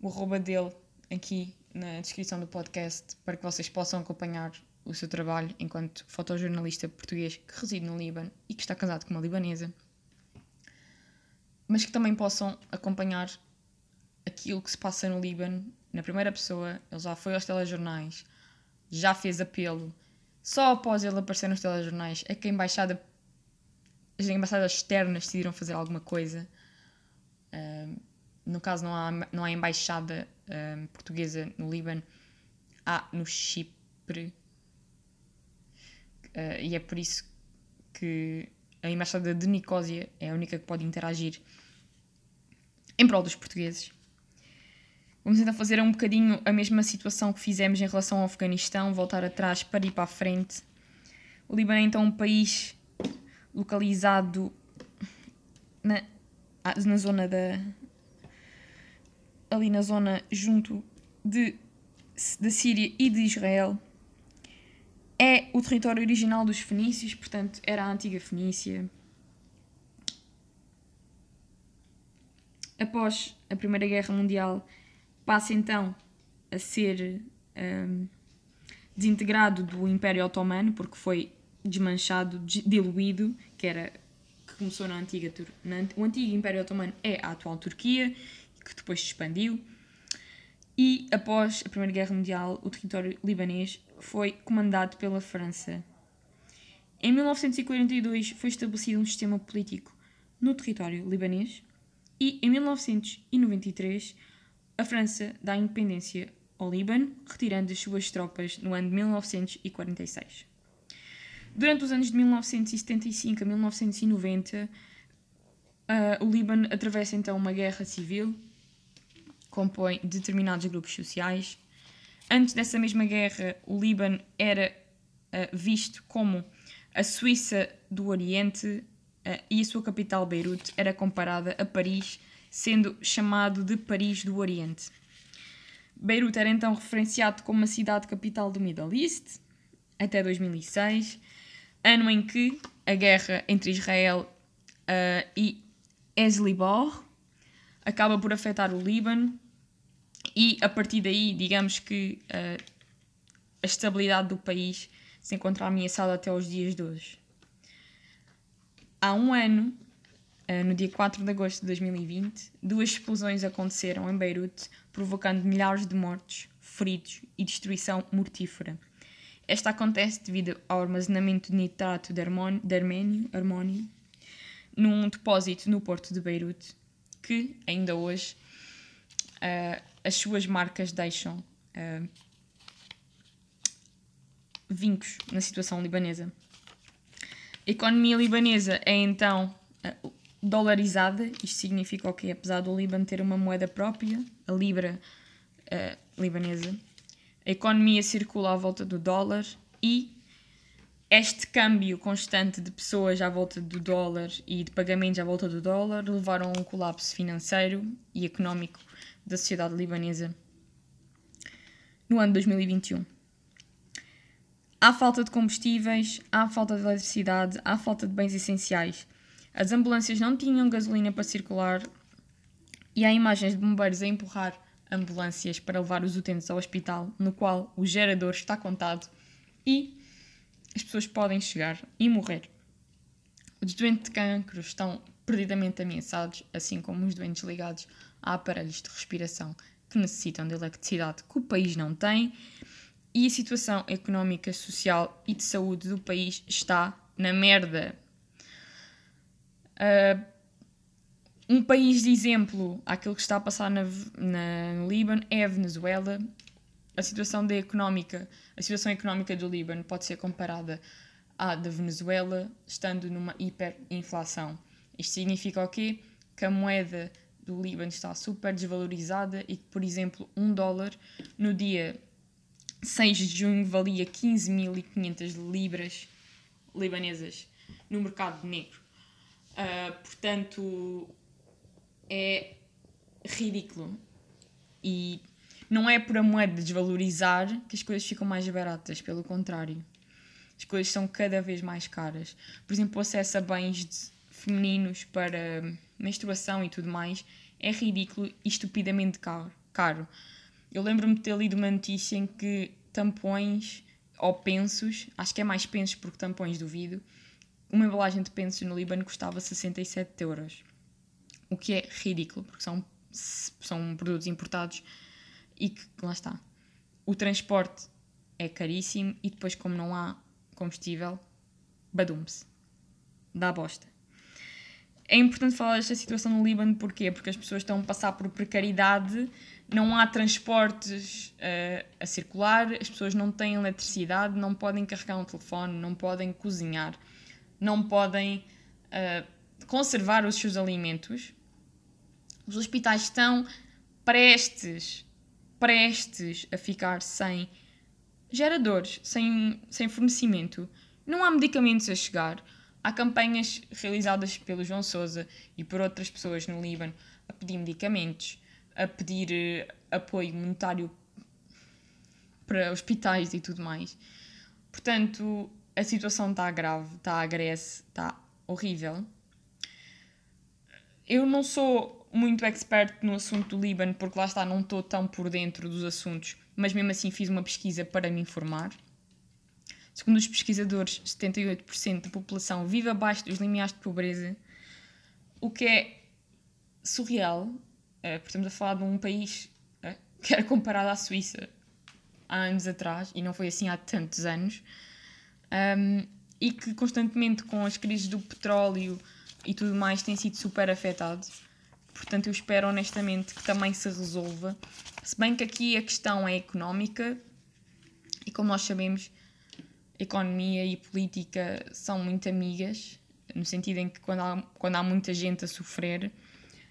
[SPEAKER 2] o arroba dele aqui na descrição do podcast para que vocês possam acompanhar o seu trabalho enquanto fotojornalista português que reside no Líbano e que está casado com uma libanesa. Mas que também possam acompanhar aquilo que se passa no Líbano na primeira pessoa. Ele já foi aos telejornais, já fez apelo. Só após ele aparecer nos telejornais é que a embaixada, as embaixadas externas decidiram fazer alguma coisa. Ahm, no caso, não há, não há embaixada ahm, portuguesa no Líbano, há no Chipre. Ah, e é por isso que a embaixada de Nicósia é a única que pode interagir em prol dos portugueses. Vamos então fazer um bocadinho a mesma situação que fizemos em relação ao Afeganistão, voltar atrás para ir para a frente. O Líbano é então um país localizado na, ah, na zona da. ali na zona junto de, da Síria e de Israel. É o território original dos fenícios, portanto, era a antiga Fenícia. Após a Primeira Guerra Mundial, passa então a ser hum, desintegrado do Império Otomano, porque foi desmanchado, des- diluído, que era que começou na antiga na, o antigo Império Otomano é a atual Turquia, que depois se expandiu. E após a Primeira Guerra Mundial, o território libanês foi comandado pela França. Em 1942 foi estabelecido um sistema político no território libanês e em 1993 a França dá independência ao Líbano, retirando as suas tropas no ano de 1946. Durante os anos de 1975 a 1990, ah, o Líbano atravessa então uma guerra civil, compõe determinados grupos sociais. Antes dessa mesma guerra, o Líbano era ah, visto como a Suíça do Oriente ah, e a sua capital, Beirute, era comparada a Paris, sendo chamado de Paris do Oriente. Beirute era então referenciado como a cidade capital do Middle East até 2006, ano em que a guerra entre Israel ah, e Hezbollah acaba por afetar o Líbano e a partir daí, digamos que ah, a estabilidade do país se encontra ameaçada até os dias de hoje. Há um ano, no dia 4 de agosto de 2020, duas explosões aconteceram em Beirute, provocando milhares de mortos, feridos e destruição mortífera. Esta acontece devido ao armazenamento de nitrato de, armon- de armênio, armónio num depósito no porto de Beirute, que ainda hoje ah, as suas marcas deixam ah, vincos na situação libanesa. A economia libanesa é então ah, dolarizada, isto significa o quê? Apesar do Líbano ter uma moeda própria, a libra ah, libanesa, a economia circula à volta do dólar e este câmbio constante de pessoas à volta do dólar e de pagamentos à volta do dólar levaram a um colapso financeiro e económico da sociedade libanesa no ano 2021. Há falta de combustíveis, há falta de eletricidade, há falta de bens essenciais. As ambulâncias não tinham gasolina para circular e há imagens de bombeiros a empurrar ambulâncias para levar os utentes ao hospital, no qual o gerador está contado e as pessoas podem chegar e morrer. Os doentes de cancro estão perdidamente ameaçados, assim como os doentes ligados a aparelhos de respiração que necessitam de eletricidade que o país não tem, e a situação económica, social e de saúde do país está na merda. Uh, um país de exemplo àquilo que está a passar na, na, no Líbano é a Venezuela. A situação económica, a situação económica do Líbano pode ser comparada à da Venezuela, estando numa hiperinflação. Isto significa o quê? Que a moeda do Líbano está super desvalorizada e que, por exemplo, um dólar no dia 6 de junho valia 15.500 libras libanesas no mercado negro. Uh, portanto, é ridículo. E não é por a moeda desvalorizar que as coisas ficam mais baratas, pelo contrário. As coisas são cada vez mais caras. Por exemplo, o acesso a bens femininos para menstruação e tudo mais é ridículo e estupidamente caro. Eu lembro-me de ter lido uma notícia em que tampões ou pensos, acho que é mais pensos porque tampões duvido, uma embalagem de pensos no Líbano custava 67 euros. O que é ridículo, porque são, são produtos importados e que, lá está, o transporte é caríssimo e depois, como não há combustível, badum-se. Dá bosta. É importante falar desta situação no Líbano, porquê? Porque as pessoas estão a passar por precariedade, não há transportes uh, a circular, as pessoas não têm eletricidade, não podem carregar um telefone, não podem cozinhar, não podem uh, conservar os seus alimentos. Os hospitais estão prestes, prestes a ficar sem geradores, sem, sem fornecimento. Não há medicamentos a chegar Há campanhas realizadas pelo João Sousa e por outras pessoas no Líbano a pedir medicamentos, a pedir uh, apoio monetário para hospitais e tudo mais. Portanto, a situação está grave, está agresse, está horrível. Eu não sou muito expert no assunto do Líbano, porque lá está, não estou tão por dentro dos assuntos, mas mesmo assim fiz uma pesquisa para me informar. Segundo os pesquisadores, 78% da população vive abaixo dos limiares de pobreza, o que é surreal, é, porque estamos a falar de um país é, que era comparado à Suíça há anos atrás, e não foi assim há tantos anos, um, e que constantemente com as crises do petróleo e tudo mais tem sido super afetado. Portanto, eu espero honestamente que também se resolva. Se bem que aqui a questão é económica, e como nós sabemos, economia e política são muito amigas, no sentido em que quando há, quando há muita gente a sofrer,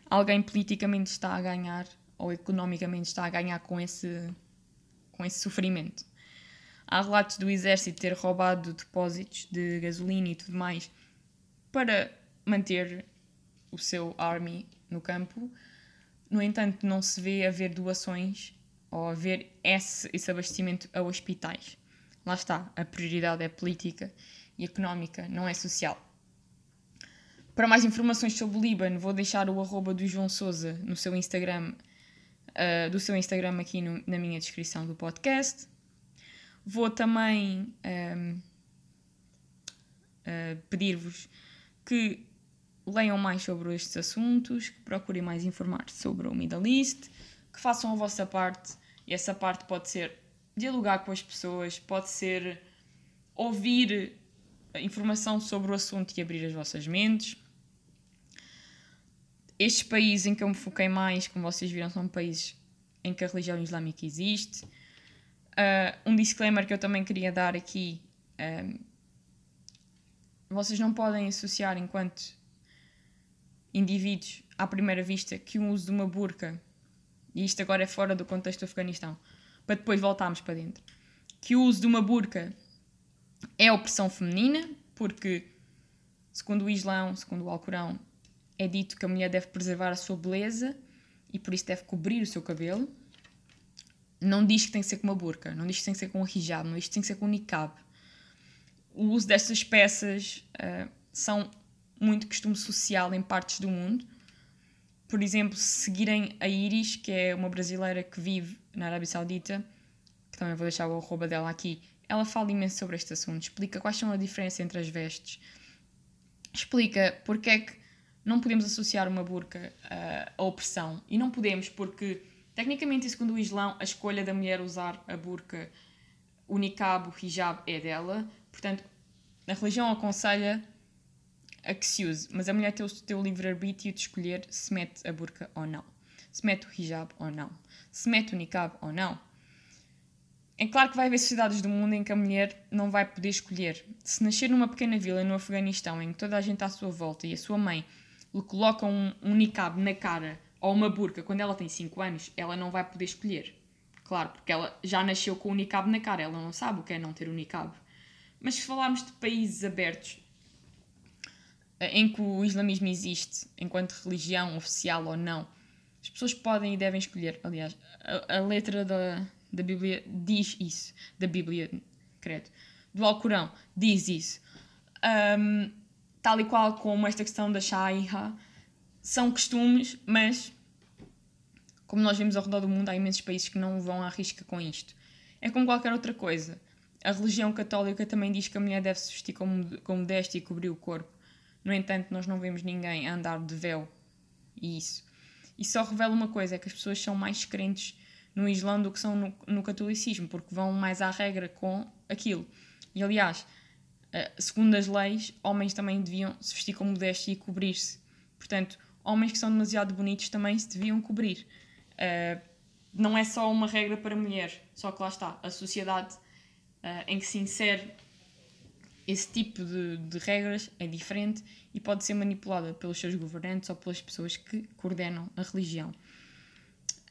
[SPEAKER 2] alguém politicamente está a ganhar ou economicamente está a ganhar com esse, com esse sofrimento. Há relatos do exército ter roubado depósitos de gasolina e tudo mais para manter o seu army no campo. No entanto, não se vê haver doações ou haver esse, esse abastecimento a hospitais. Lá está, a prioridade é política e económica, não é social. Para mais informações sobre o Líbano, vou deixar o arroba do João Souza no seu Instagram, uh, do seu Instagram aqui no, na minha descrição do podcast. Vou também um, ehm, uh, eh, pedir-vos que leiam mais sobre estes assuntos, que procurem mais informar sobre o Middle East, que façam a vossa parte, e essa parte pode ser dialogar com as pessoas, pode ser ouvir informação sobre o assunto e abrir as vossas mentes. Estes países em que eu me foquei mais, como vocês viram, são países em que a religião islâmica existe. Uh, um disclaimer que eu também queria dar aqui: um, vocês não podem associar, enquanto indivíduos, à primeira vista, que o uso de uma burca, e isto agora é fora do contexto do Afeganistão, para depois voltarmos para dentro. Que o uso de uma burca é opressão feminina, porque, segundo o Islão, segundo o Alcorão, é dito que a mulher deve preservar a sua beleza e por isso deve cobrir o seu cabelo. Não diz que tem que ser com uma burca, não diz que tem que ser com um hijab, não diz que tem que ser com um niqab. O uso destas peças uh, são muito costume social em partes do mundo. Por exemplo, se seguirem a Iris, que é uma brasileira que vive na Arábia Saudita, que também vou deixar o arroba dela aqui, ela fala imenso sobre este assunto, explica quais são a diferença entre as vestes, explica porque é que não podemos associar uma burca uh, à opressão. E não podemos porque, tecnicamente, segundo o Islão, a escolha da mulher usar a burca, o niqab, o hijab é dela. Portanto, a religião aconselha a que se use, mas a mulher tem o seu livre-arbítrio de escolher se mete a burca ou não, se mete o hijab ou não, se mete o niqab ou não. É claro que vai haver sociedades do mundo em que a mulher não vai poder escolher. Se nascer numa pequena vila no Afeganistão em que toda a gente à sua volta e a sua mãe lhe coloca um, um niqab na cara ou uma burca quando ela tem 5 anos, ela não vai poder escolher. Claro, porque ela já nasceu com o niqab na cara, ela não sabe o que é não ter o niqab. Mas se falarmos de países abertos em que o islamismo existe enquanto religião oficial ou não, as pessoas podem e devem escolher. Aliás, a, a letra da, da Bíblia diz isso. Da Bíblia, credo. Do Alcorão diz isso. Um, tal e qual como esta questão da Shaiha, são costumes, mas como nós vemos ao redor do mundo, há imensos países que não vão à risca com isto. É como qualquer outra coisa. A religião católica também diz que a mulher deve se vestir com, modéstia e cobrir o corpo. No entanto, nós não vemos ninguém a andar de véu. E isso. E só revela uma coisa: é que as pessoas são mais crentes no Islã do que são no, no catolicismo, porque vão mais à regra com aquilo. E aliás, eh, segundo as leis, homens também deviam se vestir com modéstia e cobrir-se. Portanto, homens que são demasiado bonitos também se deviam cobrir. Uh, não é só uma regra para mulher, só que lá está, a sociedade uh, em que se insere esse tipo de, de, regras é diferente e pode ser manipulada pelos seus governantes ou pelas pessoas que coordenam a religião.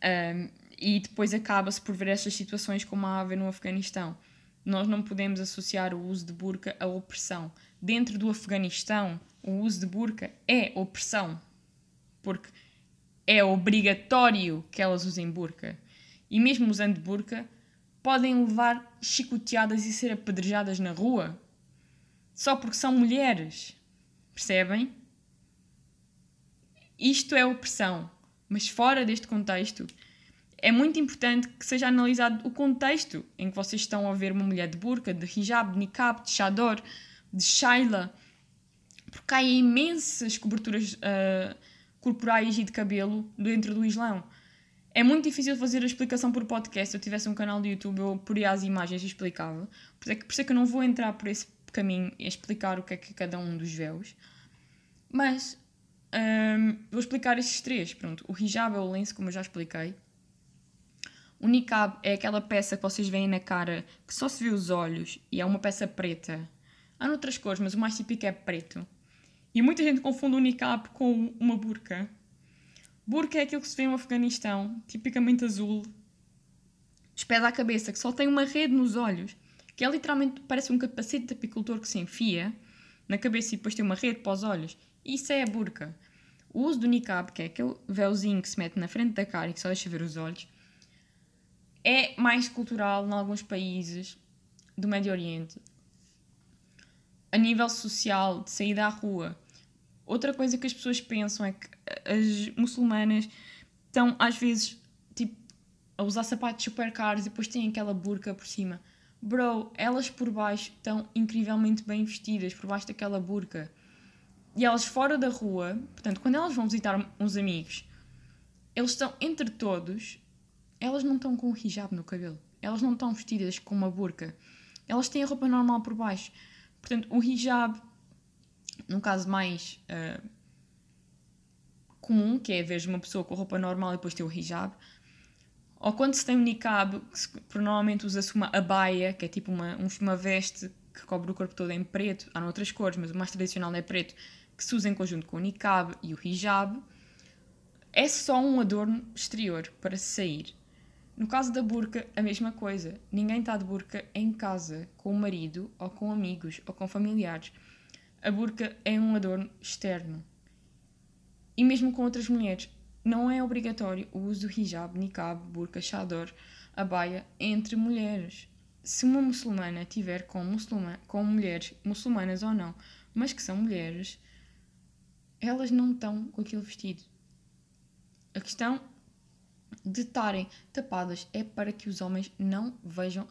[SPEAKER 2] Um, e depois acaba-se por ver estas situações como a haver no Afeganistão. Nós não podemos associar o uso de burca à opressão. Dentro do Afeganistão, o uso de burca é opressão, porque é obrigatório que elas usem burca. E mesmo usando burca, podem levar chicoteadas e ser apedrejadas na rua só porque são mulheres. Percebem? Isto é opressão. Mas fora deste contexto, é muito importante que seja analisado o contexto em que vocês estão a ver uma mulher de burca, de hijab, de niqab, de chador, de shaila, porque há imensas coberturas uh, corporais e de cabelo dentro do Islão. É muito difícil fazer a explicação por podcast. Se eu tivesse um canal de YouTube, eu poria as imagens e explicava. Por isso é que, por isso é que eu não vou entrar por esse caminho e explicar o que é que cada um dos véus. Mas um, vou explicar estes três. Pronto, o hijab é o lenço, como eu já expliquei. O niqab é aquela peça que vocês veem na cara que só se vê os olhos e é uma peça preta. Há noutras cores, mas o mais típico é preto. E muita gente confunde o niqab com uma burca. Burca é aquilo que se vê no Afeganistão, tipicamente azul, pés à cabeça, que só tem uma rede nos olhos que é literalmente parece um capacete de apicultor que se enfia na cabeça e depois tem uma rede para os olhos. Isso é a burca. O uso do niqab, que é aquele véuzinho que se mete na frente da cara e que só deixa ver os olhos, é mais cultural em alguns países do Médio Oriente. A nível social, de sair à rua. Outra coisa que as pessoas pensam é que as muçulmanas estão, às vezes, tipo, a usar sapatos super caros e depois têm aquela burca por cima. Bro, elas por baixo estão incrivelmente bem vestidas, por baixo daquela burca. E elas fora da rua, portanto, quando elas vão visitar uns amigos, eles estão entre todos, elas não estão com o hijab no cabelo. Elas não estão vestidas com uma burca. Elas têm a roupa normal por baixo. Portanto, o hijab, num caso mais uh, comum, que é ver uma pessoa com roupa normal e depois ter o hijab, ou quando se tem um niqab, que normalmente usa-se uma abaia, que é tipo uma, uma veste que cobre o corpo todo em preto, há outras cores, mas o mais tradicional é preto, que se usa em conjunto com o niqab e o hijab, é só um adorno exterior para sair. No caso da burca, a mesma coisa. Ninguém está de burca em casa, com o marido, ou com amigos, ou com familiares. A burca é um adorno externo. E mesmo com outras mulheres, não é obrigatório o uso do hijab, niqab, burca, chador, abaya entre mulheres. Se uma muçulmana tiver com, muçulman, com mulheres muçulmanas ou não, mas que são mulheres, elas não estão com aquele vestido. A questão de estarem tapadas é para que os homens não vejam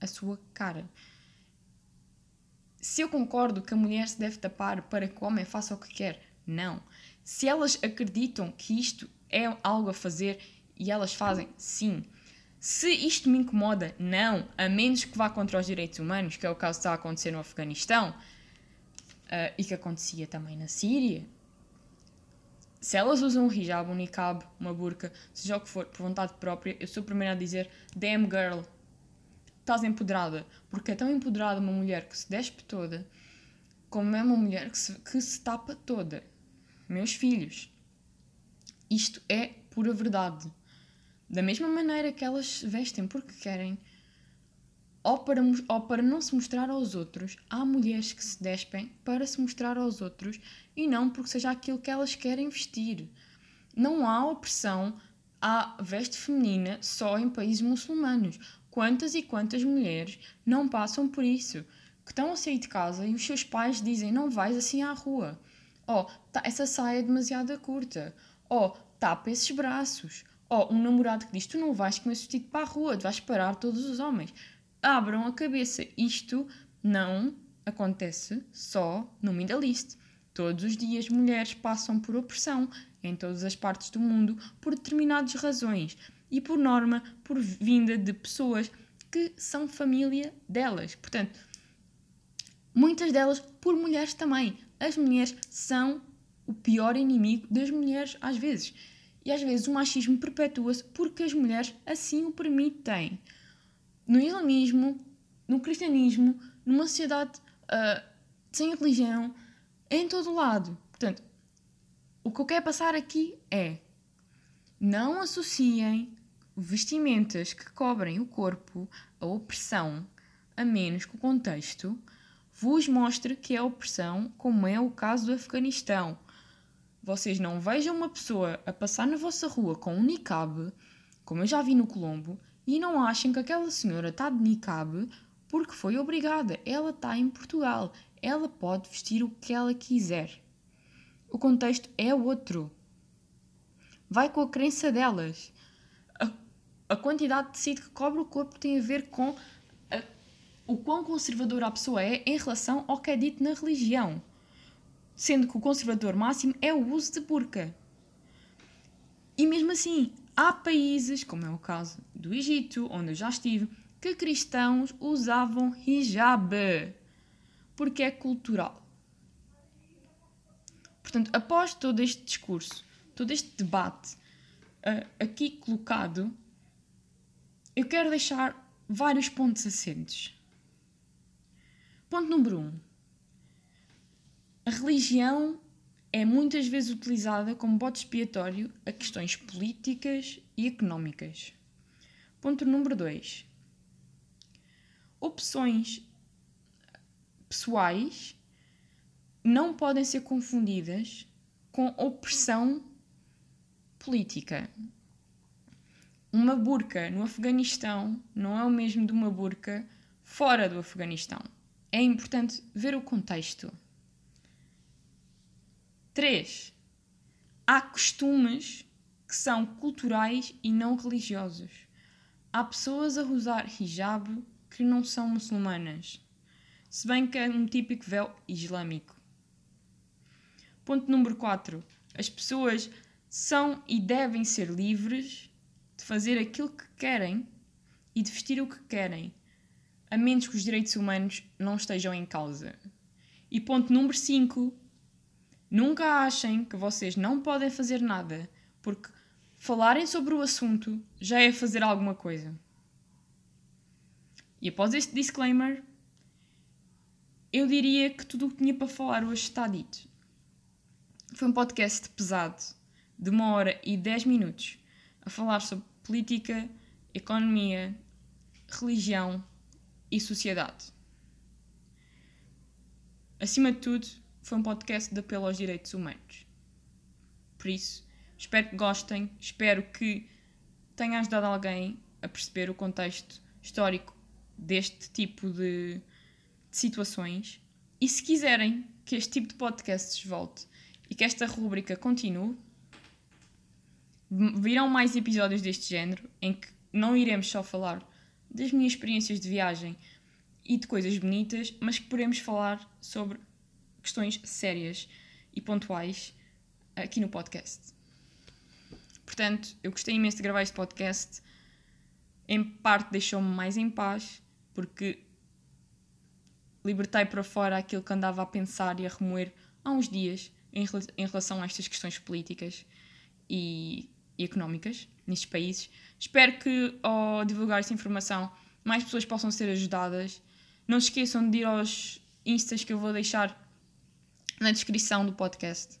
[SPEAKER 2] a sua cara. Se eu concordo que a mulher se deve tapar para que o homem faça o que quer, não. Se elas acreditam que isto é algo a fazer e elas fazem, sim. Se isto me incomoda, não. A menos que vá contra os direitos humanos, que é o caso que está a acontecer no Afeganistão uh, e que acontecia também na Síria. Se elas usam um hijab, um niqab, uma burca, seja o que for, por vontade própria, eu sou a primeira a dizer: damn girl, estás empoderada. Porque é tão empoderada uma mulher que se despe toda, como é uma mulher que se, que se tapa toda. Meus filhos. Isto é pura verdade. Da mesma maneira que elas se vestem porque querem, ou para, ou para não se mostrar aos outros, há mulheres que se despem para se mostrar aos outros e não porque seja aquilo que elas querem vestir. Não há opressão à veste feminina só em países muçulmanos. Quantas e quantas mulheres não passam por isso? Que estão a sair de casa e os seus pais dizem: não vais assim à rua. Oh, tá, essa saia é demasiado curta. Oh, tapa esses braços. Oh, um namorado que diz: Tu não vais com esse vestido para a rua, tu vais parar todos os homens. Abram a cabeça. Isto não acontece só no Middle East. Todos os dias mulheres passam por opressão em todas as partes do mundo por determinadas razões e, por norma, por vinda de pessoas que são família delas. Portanto, muitas delas por mulheres também. As mulheres são o pior inimigo das mulheres às vezes. E às vezes o machismo perpetua-se porque as mulheres assim o permitem. No islamismo, no cristianismo, numa sociedade uh, sem religião, em todo lado. Portanto, o que eu quero passar aqui é não associem vestimentas que cobrem o corpo à opressão, a menos que o contexto vos mostre que é opressão, como é o caso do Afeganistão vocês não vejam uma pessoa a passar na vossa rua com um niqab, como eu já vi no Colombo, e não achem que aquela senhora está de niqab porque foi obrigada. Ela está em Portugal. Ela pode vestir o que ela quiser. O contexto é outro. Vai com a crença delas. A, quantidade de tecido que cobre o corpo tem a ver com a, o quão conservadora a pessoa é em relação ao que é dito na religião sendo que o conservador máximo é o uso de burca. E mesmo assim, há países, como é o caso do Egito, onde eu já estive, que cristãos usavam hijab, porque é cultural. Portanto, após todo este discurso, todo este debate uh, aqui colocado, eu quero deixar vários pontos assentes. Ponto número 1. Um, a religião é muitas vezes utilizada como bote expiatório a questões políticas e económicas. Ponto número 2. Opções pessoais não podem ser confundidas com opressão política. Uma burca no Afeganistão não é o mesmo de uma burca fora do Afeganistão. É importante ver o contexto. 3. Há costumes que são culturais e não religiosos. Há pessoas a usar hijab que não são muçulmanas, se bem que é um típico véu islâmico. Ponto número 4. As pessoas são e devem ser livres de fazer aquilo que querem e de vestir o que querem, a menos que os direitos humanos não estejam em causa. E ponto número 5 Nunca achem que vocês não podem fazer nada, porque falarem sobre o assunto já é fazer alguma coisa. E após este disclaimer, eu diria que tudo o que tinha para falar hoje está dito. Foi um podcast pesado, de uma hora e dez minutos, a falar sobre política, economia, religião e sociedade. Acima de tudo, foi um podcast de apelo aos direitos humanos. Por isso, espero que gostem, espero que tenha ajudado alguém a perceber o contexto histórico deste tipo de, de situações. E se quiserem que este tipo de podcasts volte e que esta rúbrica continue, virão mais episódios deste género em que não iremos só falar das minhas experiências de viagem e de coisas bonitas, mas que podemos falar sobre questões sérias e pontuais aqui no podcast. Portanto, eu gostei imenso de gravar este podcast. Em parte deixou-me mais em paz, porque libertei para fora aquilo que andava a pensar e a remoer há uns dias em relação a estas questões políticas e, e económicas nestes países. Espero que ao divulgar esta informação mais pessoas possam ser ajudadas não se esqueçam de ir aos instas que eu vou deixar na descrição do podcast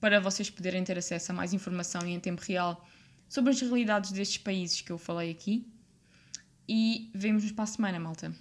[SPEAKER 2] para vocês poderem ter acesso a mais informação e em tempo real sobre as realidades destes países que eu falei aqui. E vemos-nos para a semana, malta.